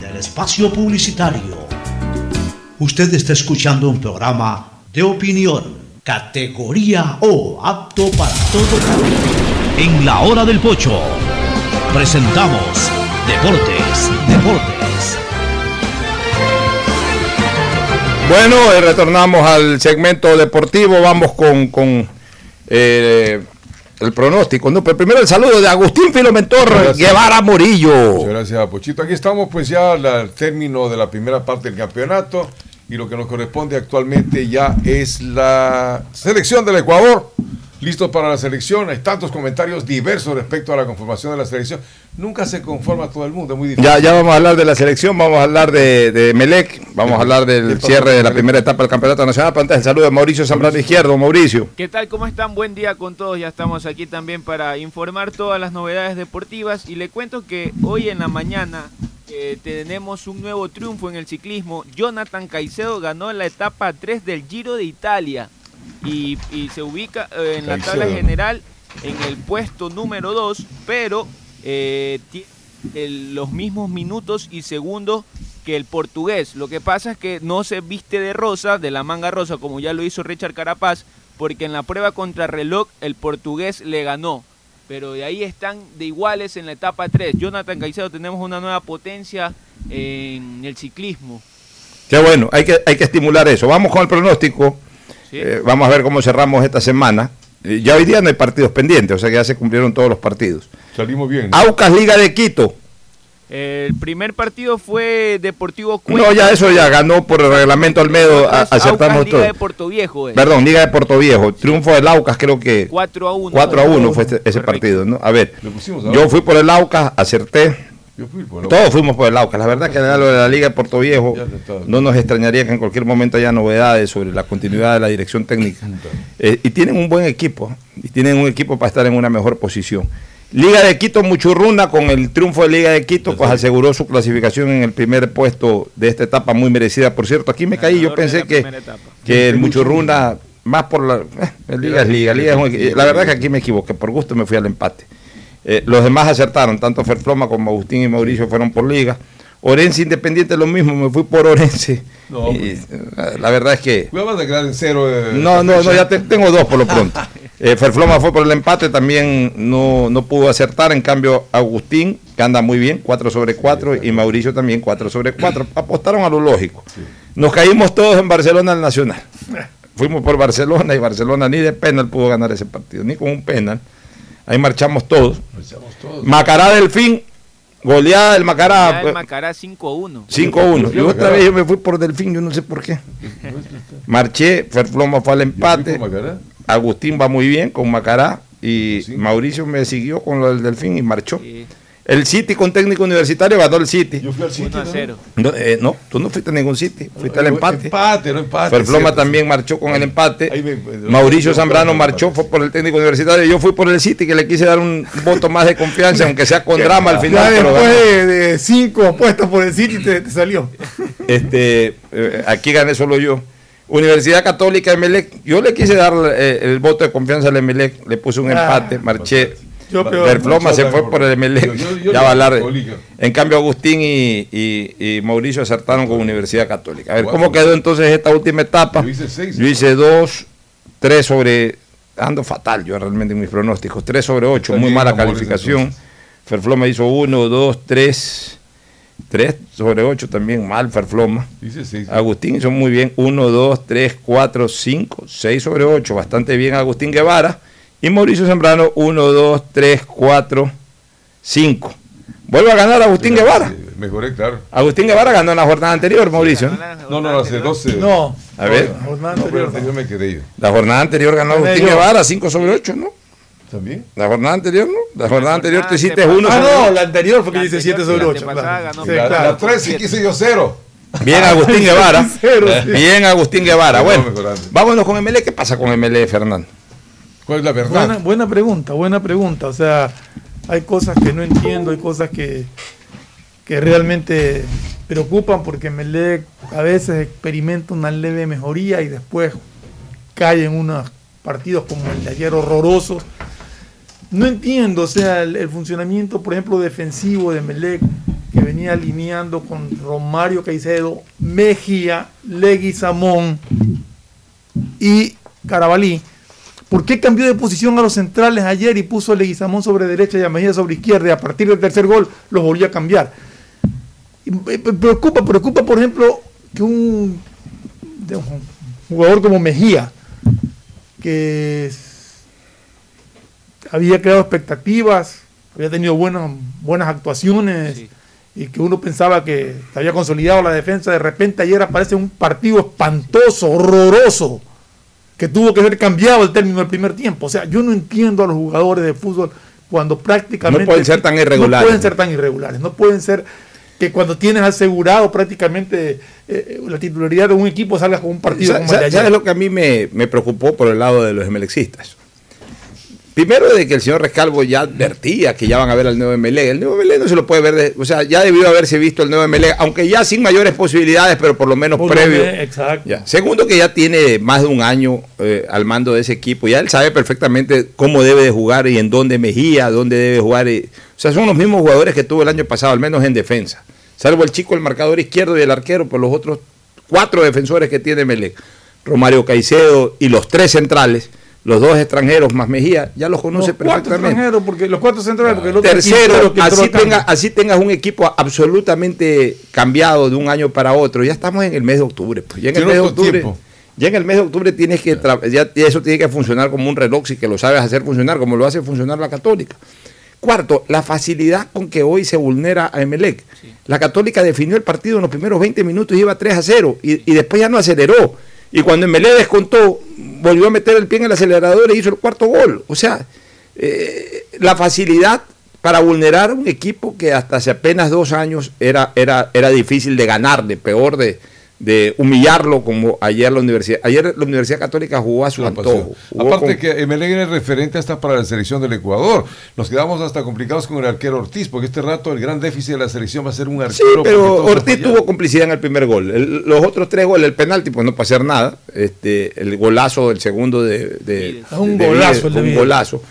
espacio publicitario. Usted está escuchando un programa de opinión, categoría O, apto para todo. En la hora del pocho presentamos Deportes, Deportes. Bueno, eh, retornamos al segmento deportivo. Vamos con, con, eh, el pronóstico. ¿no? Pero primero el saludo de Agustín Filomentor Gracias. Guevara Morillo. Muchas gracias, Pochito. Aquí estamos, pues ya al término de la primera parte del campeonato. Y lo que nos corresponde actualmente ya es la selección del Ecuador. Listos para la selección. Hay tantos comentarios diversos respecto a la conformación de la selección. Nunca se conforma todo el mundo, es muy difícil. Ya, ya vamos a hablar de la selección, vamos a hablar de, de Melec, vamos a hablar del cierre de la primera etapa del Campeonato Nacional. Pero antes el saludo de Mauricio Zambrano Izquierdo. Mauricio. ¿Qué tal? ¿Cómo están? Buen día con todos. Ya estamos aquí también para informar todas las novedades deportivas. Y le cuento que hoy en la mañana eh, tenemos un nuevo triunfo en el ciclismo. Jonathan Caicedo ganó la etapa 3 del Giro de Italia. Y, y se ubica eh, en la tabla general en el puesto número 2, pero eh, el- los mismos minutos y segundos que el portugués. Lo que pasa es que no se viste de rosa, de la manga rosa, como ya lo hizo Richard Carapaz, porque en la prueba contra reloj el portugués le ganó. Pero de ahí están de iguales en la etapa 3. Jonathan Caicedo, tenemos una nueva potencia en el ciclismo. Qué bueno, hay que, hay que estimular eso. Vamos con el pronóstico. Eh, vamos a ver cómo cerramos esta semana. Eh, ya hoy día no hay partidos pendientes, o sea que ya se cumplieron todos los partidos. Salimos bien. Aucas Liga de Quito. El primer partido fue Deportivo Cuenca. No, ya eso ya ganó por el reglamento Almedo, a- Aucas acertamos Liga todo. de Puerto Viejo. eh. Perdón, Liga de Puerto Viejo. Triunfo del Aucas, creo que 4 a 1. 4 a 1 fue este- ese partido, ¿no? A ver, pusimos a yo fui por el Aucas, acerté. Yo fui por el Todos fuimos por el Aucas. La verdad que lo de la Liga de Puerto Viejo no nos extrañaría que en cualquier momento haya novedades sobre la continuidad de la dirección técnica. Eh, y tienen un buen equipo. Y tienen un equipo para estar en una mejor posición. Liga de Quito Muchurruna con el triunfo de Liga de Quito pues aseguró su clasificación en el primer puesto de esta etapa muy merecida. Por cierto, aquí me caí, yo pensé que, que el Muchurruna más por la eh, el Liga es Liga, Liga es un la verdad que aquí me equivoqué, por gusto me fui al empate. Eh, los demás acertaron, tanto Ferfloma como Agustín y Mauricio fueron por Liga. Orense Independiente lo mismo, me fui por Orense. No, Y, eh, la verdad es que Vamos a quedar en cero. eh, no, no, no, ya te- tengo dos por lo pronto. Eh, Ferfloma fue por el empate, también no, no pudo acertar. En cambio, Agustín, que anda muy bien, 4 sobre 4, y Mauricio también 4 sobre 4. Apostaron a lo lógico. Nos caímos todos en Barcelona al Nacional. Fuimos por Barcelona y Barcelona ni de penal pudo ganar ese partido, ni con un penal. Ahí marchamos todos. Macará Delfín, goleada del Macará. Ya el Macará 5 a 1. 5-1. Y otra vez yo me fui por Delfín, yo no sé por qué. Marché, Ferfloma fue al empate. Agustín va muy bien con Macará. Y Mauricio me siguió con lo del Delfín y marchó. El City con técnico universitario ganó el City. Yo fui al City, 1 a 0. No, eh, no, tú no fuiste a ningún City, fuiste al empate. Empate, no empate. Ferfloma cierto. también marchó con el empate. Ahí me- me- Mauricio Zambrano marchó, fue por el técnico universitario. Yo fui por el City, que le quise dar un voto más de confianza, aunque sea con drama al final. Ya después de, de cinco apuestas por el City te, te salió. Este, eh, aquí gané solo yo. Universidad Católica Emelec, yo le quise dar eh, el voto de confianza al Emelec, le puse un Ah, empate, marché. Peor. Verfloma se fue por el yo ya va a hablar. Católica. En cambio, Agustín y, y- y Mauricio acertaron con Universidad Católica. A ver. ¿cómo quedó entonces esta última etapa? Yo hice seis. Yo hice dos, tres sobre. Ando fatal yo realmente en mis pronósticos. Tres sobre ocho, muy mala calificación. Ferfloma hizo uno, dos, tres. Tres sobre ocho también mal, Ferfloma. Agustín hizo muy bien. 1, 2, 3, 4, 5, 6 sobre 8. Bastante bien Agustín Guevara. Y Mauricio Zambrano, 1, 2, 3, 4, 5. Vuelve a ganar Agustín Guevara. Mejoré, claro. Agustín Guevara ganó en la jornada anterior, Mauricio. No, no, hace 12. No. A ver. La jornada No, pero anterior. anterior me quedé yo. La jornada anterior ganó Agustín. Guevara, 5 sobre 8, ¿no? ¿También? La jornada anterior, ¿no? La jornada anterior tú hiciste antepasada. 1 Ah, sobre no, 8. la anterior fue que La dice anterior, 7 sí, sobre la 8. antepasada Claro. ganó Sí, La, claro. la 13 quise yo cero. Bien Agustín Guevara. Cero, sí. Bien Agustín Guevara. No, Bueno, vámonos con MLE. ¿Qué pasa con MLE, Fernando? ¿Cuál es la verdad? Buena, buena pregunta, buena pregunta. O sea, hay cosas que no entiendo, hay cosas que, que realmente preocupan porque Melec a veces experimenta una leve mejoría y después cae en unos partidos como el de ayer horrorosos. No entiendo, o sea, el, el funcionamiento, por ejemplo, defensivo de Melec, que venía alineando con Romario Caicedo, Mejía, Leguizamón y Carabalí. ¿Por qué cambió de posición a los centrales ayer y puso a Leguizamón sobre derecha y a Mejía sobre izquierda y a partir del tercer gol los volvió a cambiar? Y me- me preocupa, preocupa, por ejemplo, que un, jugador como Mejía, que había creado expectativas, había tenido buenas, buenas actuaciones y que uno pensaba que se había consolidado la defensa, de repente ayer aparece un partido espantoso, horroroso, que tuvo que ser cambiado el término del primer tiempo. O sea, yo no entiendo a los jugadores de fútbol cuando prácticamente... No pueden ser tan irregulares. No pueden ser tan irregulares, no pueden ser que cuando tienes asegurado prácticamente eh, la titularidad de un equipo salgas con un partido como el de ayer. ¿Sabes lo que a mí me, me preocupó por el lado de los emelexistas? Primero de que el señor Rescalvo ya advertía que ya van a ver al nuevo MLE. El nuevo MLE no se lo puede ver, de- o sea, ya debió haberse visto el nuevo MLE, aunque ya sin mayores posibilidades, pero por lo menos Por previo. Exacto. Ya. Segundo, que ya tiene más de un año eh, al mando de ese equipo. Ya él sabe perfectamente cómo debe de jugar y en dónde Mejía, dónde debe jugar. y- o sea, son los mismos jugadores que tuvo el año pasado, al menos en defensa. Salvo el chico, el marcador izquierdo y el arquero, por los otros cuatro defensores que tiene Melec. Romario Caicedo y los tres centrales, los dos extranjeros más Mejía, ya los conoce los cuatro perfectamente. extranjeros, porque los cuatro centrales, porque el otro Tercero, que así, tenga, así tengas un equipo absolutamente cambiado de un año para otro. Ya estamos en el mes de octubre. Pues. Ya en el Tiene mes de octubre. tiempo. Ya en el mes de octubre tienes que ya eso tiene que funcionar como un reloj si que lo sabes hacer funcionar, como lo hace funcionar la Católica. Cuarto, la facilidad con que hoy se vulnera a Emelec. La Católica definió el partido en los primeros 20 minutos y iba 3 a 0 y, y después ya no aceleró. Y cuando Emelec descontó, volvió a meter el pie en el acelerador e hizo el cuarto gol. O sea, eh, la facilidad para vulnerar un equipo que hasta hace apenas dos años era, era, era difícil de ganarle, peor de, de humillarlo como ayer la Universidad. Ayer la Universidad Católica jugó a su antojo. Jugó Aparte con- que MLE es referente hasta para la selección del Ecuador. Nos quedamos hasta complicados con el arquero Ortiz, porque este rato el gran déficit de la selección va a ser un Sí, arquero. pero porque todos Ortiz tuvo complicidad en el primer gol. El- los otros tres goles, el penalti, pues no hacer nada. Este, el golazo, el segundo de, de- un de golazo Vides, el un golazo.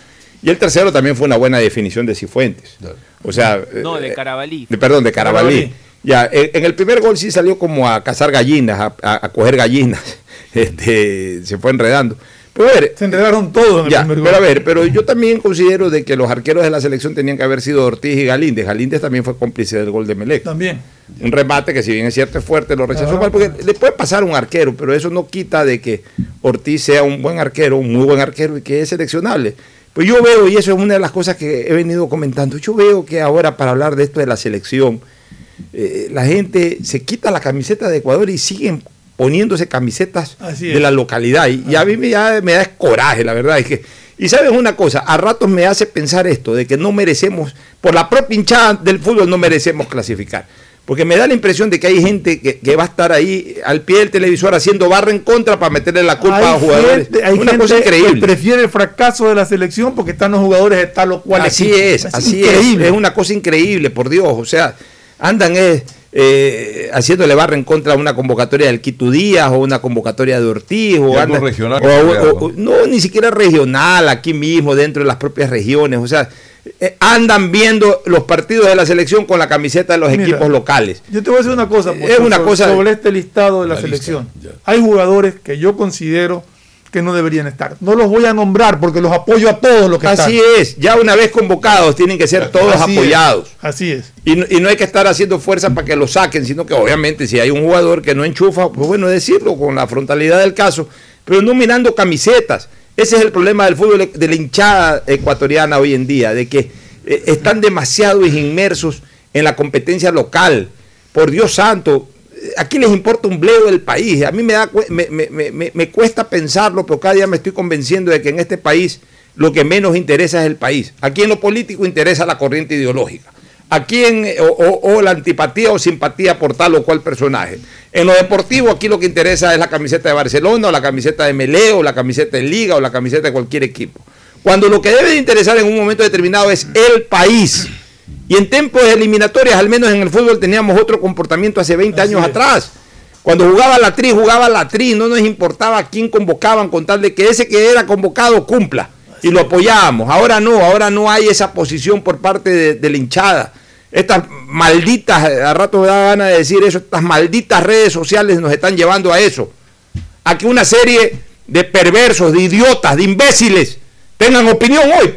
Y el tercero también fue una buena definición de Cifuentes. O sea, No, eh, de Carabalí. de- perdón, de Carabalí. Carabalí. Ya, en, el primer gol sí salió como a cazar gallinas, a, a- a coger gallinas. Este, se fue enredando. Pero a ver, Se enredaron todos en el ya, primer pero a gol. ver, pero yo también considero de que los arqueros de la selección tenían que haber sido Ortiz y Galíndez. Galíndez también fue cómplice del gol de Melec. También. Un remate que si bien es cierto es fuerte, lo rechazó mal, porque le puede pasar un arquero, pero eso no quita de que Ortiz sea un buen arquero, un muy buen arquero y que es seleccionable. Pues yo veo, y eso es una de las cosas que he venido comentando, yo veo que ahora para hablar de esto de la selección, eh, la gente se quita la camiseta de Ecuador y siguen poniéndose camisetas de la localidad. Y, y a mí me, da- me da coraje, la verdad. Es que, y sabes una cosa, a ratos me hace pensar esto, de que no merecemos, por la propia hinchada del fútbol no merecemos clasificar. Porque me da la impresión de que hay gente que, que va a estar ahí al pie del televisor haciendo barra en contra para meterle la culpa a los jugadores. gente, hay una gente cosa increíble. que prefiere el fracaso de la selección porque están los jugadores de tal o cual Así equipo. es, así increíble. es. Es una cosa increíble, por Dios. O sea, andan eh, eh, haciéndole barra en contra a una convocatoria del Quito Díaz o una convocatoria de Ortiz. O andan- regional o- que o- sea, o- no, ni siquiera regional, aquí mismo, dentro de las propias regiones. O sea, eh, andan viendo los partidos de la selección con la camiseta de los Mira, equipos locales. Yo te voy a decir una cosa, Es una sobre- cosa- sobre este listado de la, selección. Hay jugadores que yo considero que no deberían estar. No los voy a nombrar porque los apoyo a todos los que Así están. es, ya una vez convocados tienen que ser todos Así es, apoyados. Así es. Y no, y no hay que estar haciendo fuerza para que lo saquen, sino que obviamente si hay un jugador que no enchufa, pues bueno, decirlo con la frontalidad del caso, pero no mirando camisetas. Ese es el problema del fútbol, de la hinchada ecuatoriana hoy en día, de que eh, están demasiado inmersos en la competencia local. Por Dios santo, aquí les importa un bledo del país. A mí me, da, me, me- me- me cuesta pensarlo, pero cada día me estoy convenciendo de que en este país lo que menos interesa es el país. Aquí en lo político interesa la corriente ideológica. Aquí en, o, o- o la antipatía o simpatía por tal o cual personaje. En lo deportivo, aquí lo que interesa es la camiseta de Barcelona, o la camiseta de Meleo, o la camiseta de Liga, o la camiseta de cualquier equipo. Cuando lo que debe de interesar en un momento determinado es el país. Y en tiempos eliminatorias, al menos en el fútbol, teníamos otro comportamiento hace 20 años atrás. Cuando jugaba la tri, jugaba la tri, no nos importaba a quién convocaban con tal de que ese que era convocado cumpla. Y lo apoyábamos. Ahora no, ahora no hay esa posición por parte de, de la hinchada. Estas malditas, a rato me da ganas de decir eso, estas malditas redes sociales nos están llevando a eso. A que una serie de perversos, de idiotas, de imbéciles tengan opinión hoy.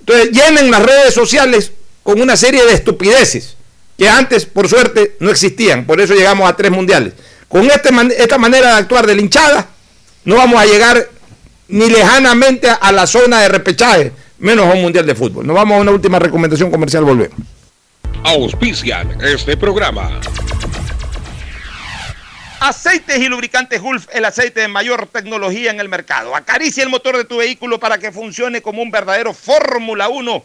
Entonces llenen las redes sociales con una serie de estupideces que antes, por suerte, no existían. Por eso llegamos a tres mundiales. Con este man- esta manera de actuar de la hinchada, no vamos a llegar ni lejanamente a, a la zona de repechaje, menos a un mundial de fútbol. Nos vamos a una última recomendación comercial, volvemos. Auspician este programa. Aceites y lubricantes Gulf, el aceite de mayor tecnología en el mercado. Acaricia el motor de tu vehículo para que funcione como un verdadero Fórmula 1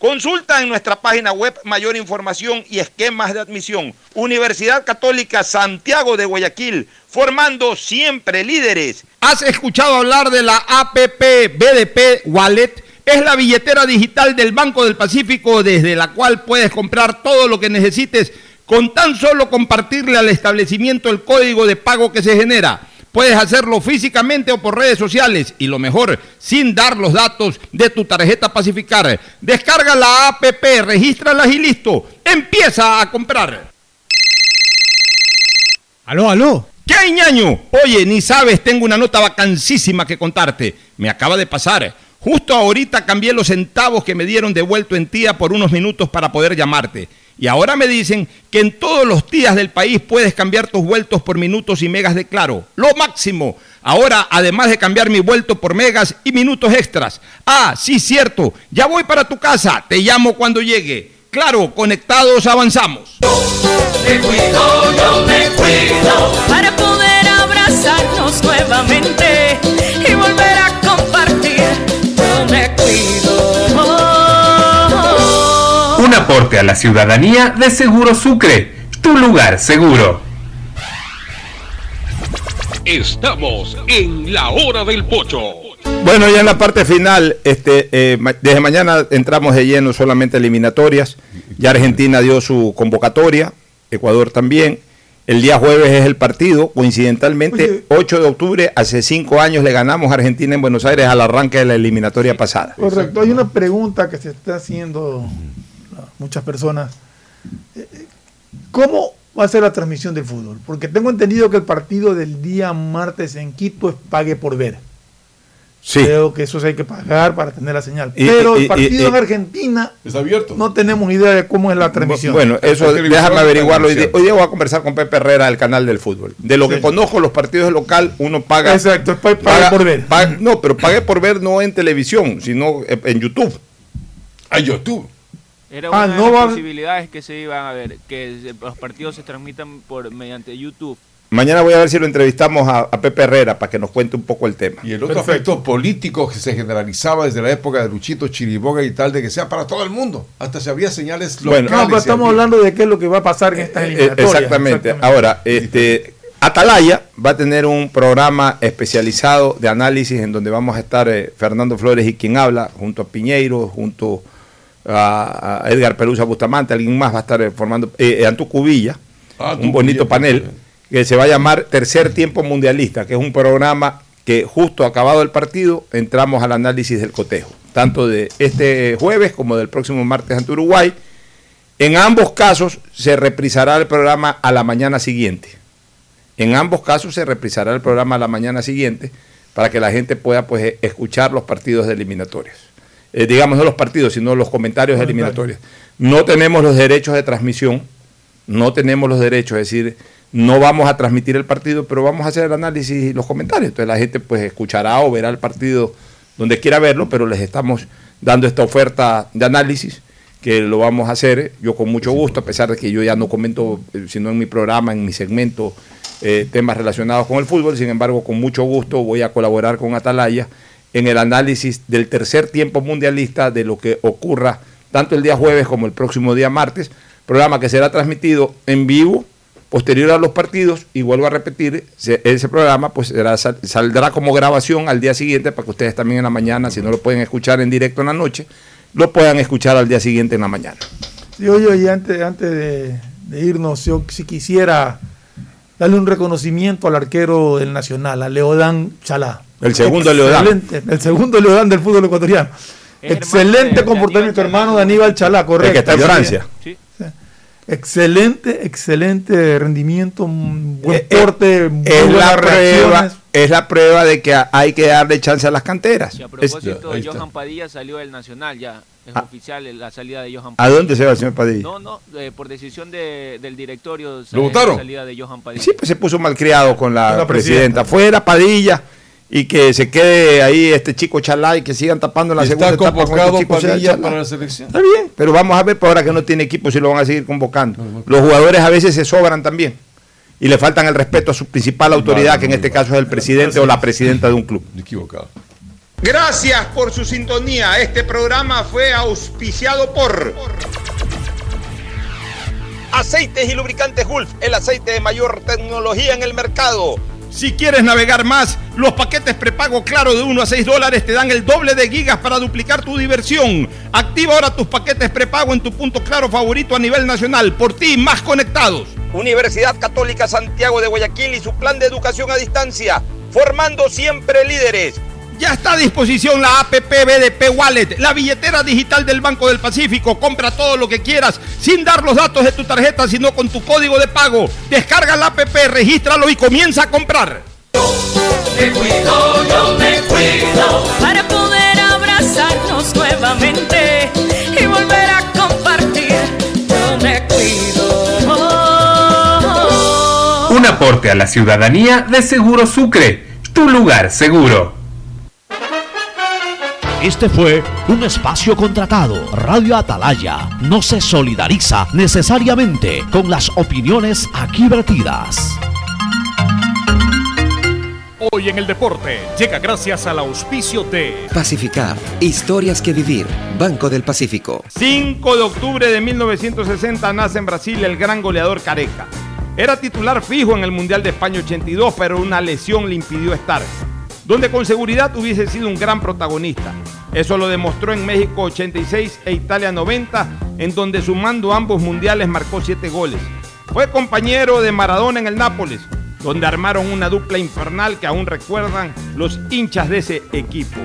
Consulta en nuestra página web mayor información y esquemas de admisión. Universidad Católica Santiago de Guayaquil, formando siempre líderes. ¿Has escuchado hablar de la APP BDP Wallet? Es la billetera digital del Banco del Pacífico desde la cual puedes comprar todo lo que necesites con tan solo compartirle al establecimiento el código de pago que se genera. Puedes hacerlo físicamente o por redes sociales y lo mejor, sin dar los datos de tu tarjeta Pacificar. Descarga la APP, regístralas y listo. Empieza a comprar. Aló, aló. ¿Qué ñaño? Oye, ni sabes, tengo una nota vacancísima que contarte. Me acaba de pasar. Justo ahorita cambié los centavos que me dieron devuelto en tía por unos minutos para poder llamarte. Y ahora me dicen que en todos los días del país puedes cambiar tus vueltos por minutos y megas de claro. Lo máximo. Ahora, además de cambiar mi vuelto por megas y minutos extras. Ah, sí, cierto. Ya voy para tu casa. Te llamo cuando llegue. Claro, conectados avanzamos. Me cuido, yo me cuido para poder abrazarnos nuevamente y volver a compartir. Yo me cuido. Aporte a la ciudadanía de Seguro Sucre, tu lugar seguro. Estamos en la hora del pocho. Bueno, ya en la parte final, este, eh, desde mañana entramos de lleno solamente eliminatorias. Ya Argentina dio su convocatoria, Ecuador también. El día jueves es el partido, coincidentalmente, 8 de octubre, hace cinco años le ganamos a Argentina en Buenos Aires al arranque de la eliminatoria pasada. Correcto, hay una pregunta que se está haciendo muchas personas. Eh, eh, ¿Cómo va a ser la transmisión del fútbol? Porque tengo entendido que el partido del día martes en Quito es pague por ver. Sí. Creo que eso sí hay que pagar para tener la señal. Y- Pero y- el partido y- en Argentina abierto. no tenemos idea de cómo es la transmisión. Bueno, eso déjame averiguarlo. Hoy día, hoy día voy a conversar con Pepe Herrera del canal del fútbol. De lo que conozco, los partidos local, uno paga. Exacto, pague por ver. paga- no, pero pague por ver no en televisión, sino en YouTube. A YouTube. Era Ah, una no de las va- posibilidades que se iban a ver, que los partidos se transmitan por mediante YouTube. Mañana voy a ver si lo entrevistamos a, a Pepe Herrera para que nos cuente un poco el tema. Y el otro Perfecto. aspecto político que se generalizaba desde la época de Luchito Chiriboga y tal, de que sea para todo el mundo. Hasta se había señales Bueno, locales. no, pero estamos había- hablando de qué es lo que va a pasar en estas Eh, eliminatorias. exactamente. Ahora, este, Atalaya va a tener un programa especializado de análisis en donde vamos a estar eh, Fernando Flores y quien habla, junto a Piñeiro, junto a, a Edgar Pelusa Bustamante, alguien más va a estar eh, formando, eh, Antú Cubilla, Ah, un bonito panel que se va a llamar Tercer Tiempo Mundialista, que es un programa que que justo acabado el partido entramos al análisis del cotejo, tanto de este jueves como del próximo martes ante Uruguay. En ambos casos se reprisará el programa a la mañana siguiente. En ambos casos se reprisará el programa a la mañana siguiente para que la gente pueda pues, escuchar los partidos de eliminatorias. Eh, digamos, no los partidos, sino los comentarios de eliminatorias. No tenemos los derechos de transmisión, no tenemos los derechos, es decir, no vamos a transmitir el partido, pero vamos a hacer el análisis y los comentarios. Entonces la gente pues escuchará o verá el partido donde quiera verlo, pero les estamos dando esta oferta de análisis que lo vamos a hacer yo con mucho gusto, a pesar de que yo ya no comento, eh, sino en mi programa, en mi segmento, eh, temas relacionados con el fútbol. Sin embargo, con mucho gusto voy a colaborar con Atalaya en el análisis del tercer tiempo mundialista de lo que ocurra tanto el día jueves como el próximo día martes, programa que será transmitido en vivo posterior a los partidos y vuelvo a repetir, ese programa pues será, saldrá como grabación al día siguiente para que ustedes también en la mañana, si no lo pueden escuchar en directo en la noche, lo puedan escuchar al día siguiente en la mañana. Sí, oye, y antes, antes de, irnos, yo si quisiera darle un reconocimiento al arquero del Nacional, a Leodán Chalá. El segundo Leodán. El segundo Leodán del fútbol ecuatoriano. Excelente comportamiento, hermano de Aníbal Chalá, correcto. El que está en Francia. Sí. Excelente, excelente rendimiento, buen eh, eh, porte, es la prueba, es la prueba de que hay que darle chance a las canteras. a propósito, Johan Padilla salió del Nacional ya, es ah. oficial la salida de Johan Padilla. ¿A dónde se va el señor Padilla? No, no, eh, por decisión del directorio ¿Lo votaron? la salida de Johan Padilla. Sí, pues se puso malcriado con la, la presidenta. Fuera Padilla y que se quede ahí este chico chalá y que sigan tapando la segunda etapa convocado este Padilla para la selección. Está bien, pero vamos a ver por ahora que no tiene equipo si lo van a seguir convocando. Los jugadores a veces se sobran también y le faltan el respeto a su principal autoridad, que en este caso es el presidente o la presidenta de un club. Equivocado. Gracias por su sintonía. Este programa fue auspiciado por Aceites y Lubricantes Gulf, el aceite de mayor tecnología en el mercado si quieres navegar más, los paquetes prepago claro de 1 a 6 dólares te dan el doble de gigas para duplicar tu diversión. Activa ahora tus paquetes prepago en tu punto claro favorito a nivel nacional. Por ti, más conectados. Universidad Católica Santiago de Guayaquil y su plan de educación a distancia, formando siempre líderes. Ya está a disposición la APP BDP Wallet, la billetera digital del Banco del Pacífico. Compra todo lo que quieras sin dar los datos de tu tarjeta, sino con tu código de pago. Descarga la APP, regístralo y comienza a comprar. me cuido, yo me cuido. Para poder abrazarnos nuevamente y volver a compartir, yo me cuido. Un aporte a la ciudadanía de Seguro Sucre, tu lugar seguro. Este fue un espacio contratado. Radio Atalaya no se solidariza necesariamente con las opiniones aquí vertidas. Hoy en el deporte llega gracias al auspicio de Pacificar, historias que vivir, Banco del Pacífico. 5 de octubre de 1960 nace en Brasil el gran goleador Careca. Era titular fijo en el Mundial de España 82, pero una lesión le impidió estar donde con seguridad hubiese sido un gran protagonista. Eso lo demostró en México 86 e Italia 90, en donde sumando ambos mundiales marcó 7 goles. Fue compañero de Maradona en el Nápoles, donde armaron una dupla infernal que aún recuerdan los hinchas de ese equipo.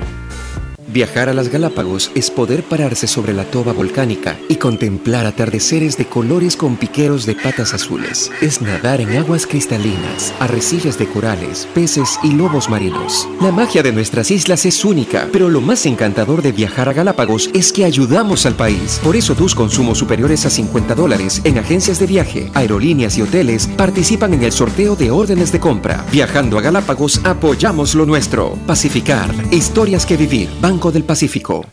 Viajar a las Galápagos es poder pararse sobre la toba volcánica y contemplar atardeceres de colores con piqueros de patas azules. Es nadar en aguas cristalinas, arrecifes de corales, peces y lobos marinos. La magia de nuestras islas es única, pero lo más encantador de viajar a Galápagos es que ayudamos al país. Por eso tus consumos superiores a 50 dólares en agencias de viaje, aerolíneas y hoteles participan en el sorteo de órdenes de compra. Viajando a Galápagos apoyamos lo nuestro. Pacificar, historias que vivir. Del Pacífico.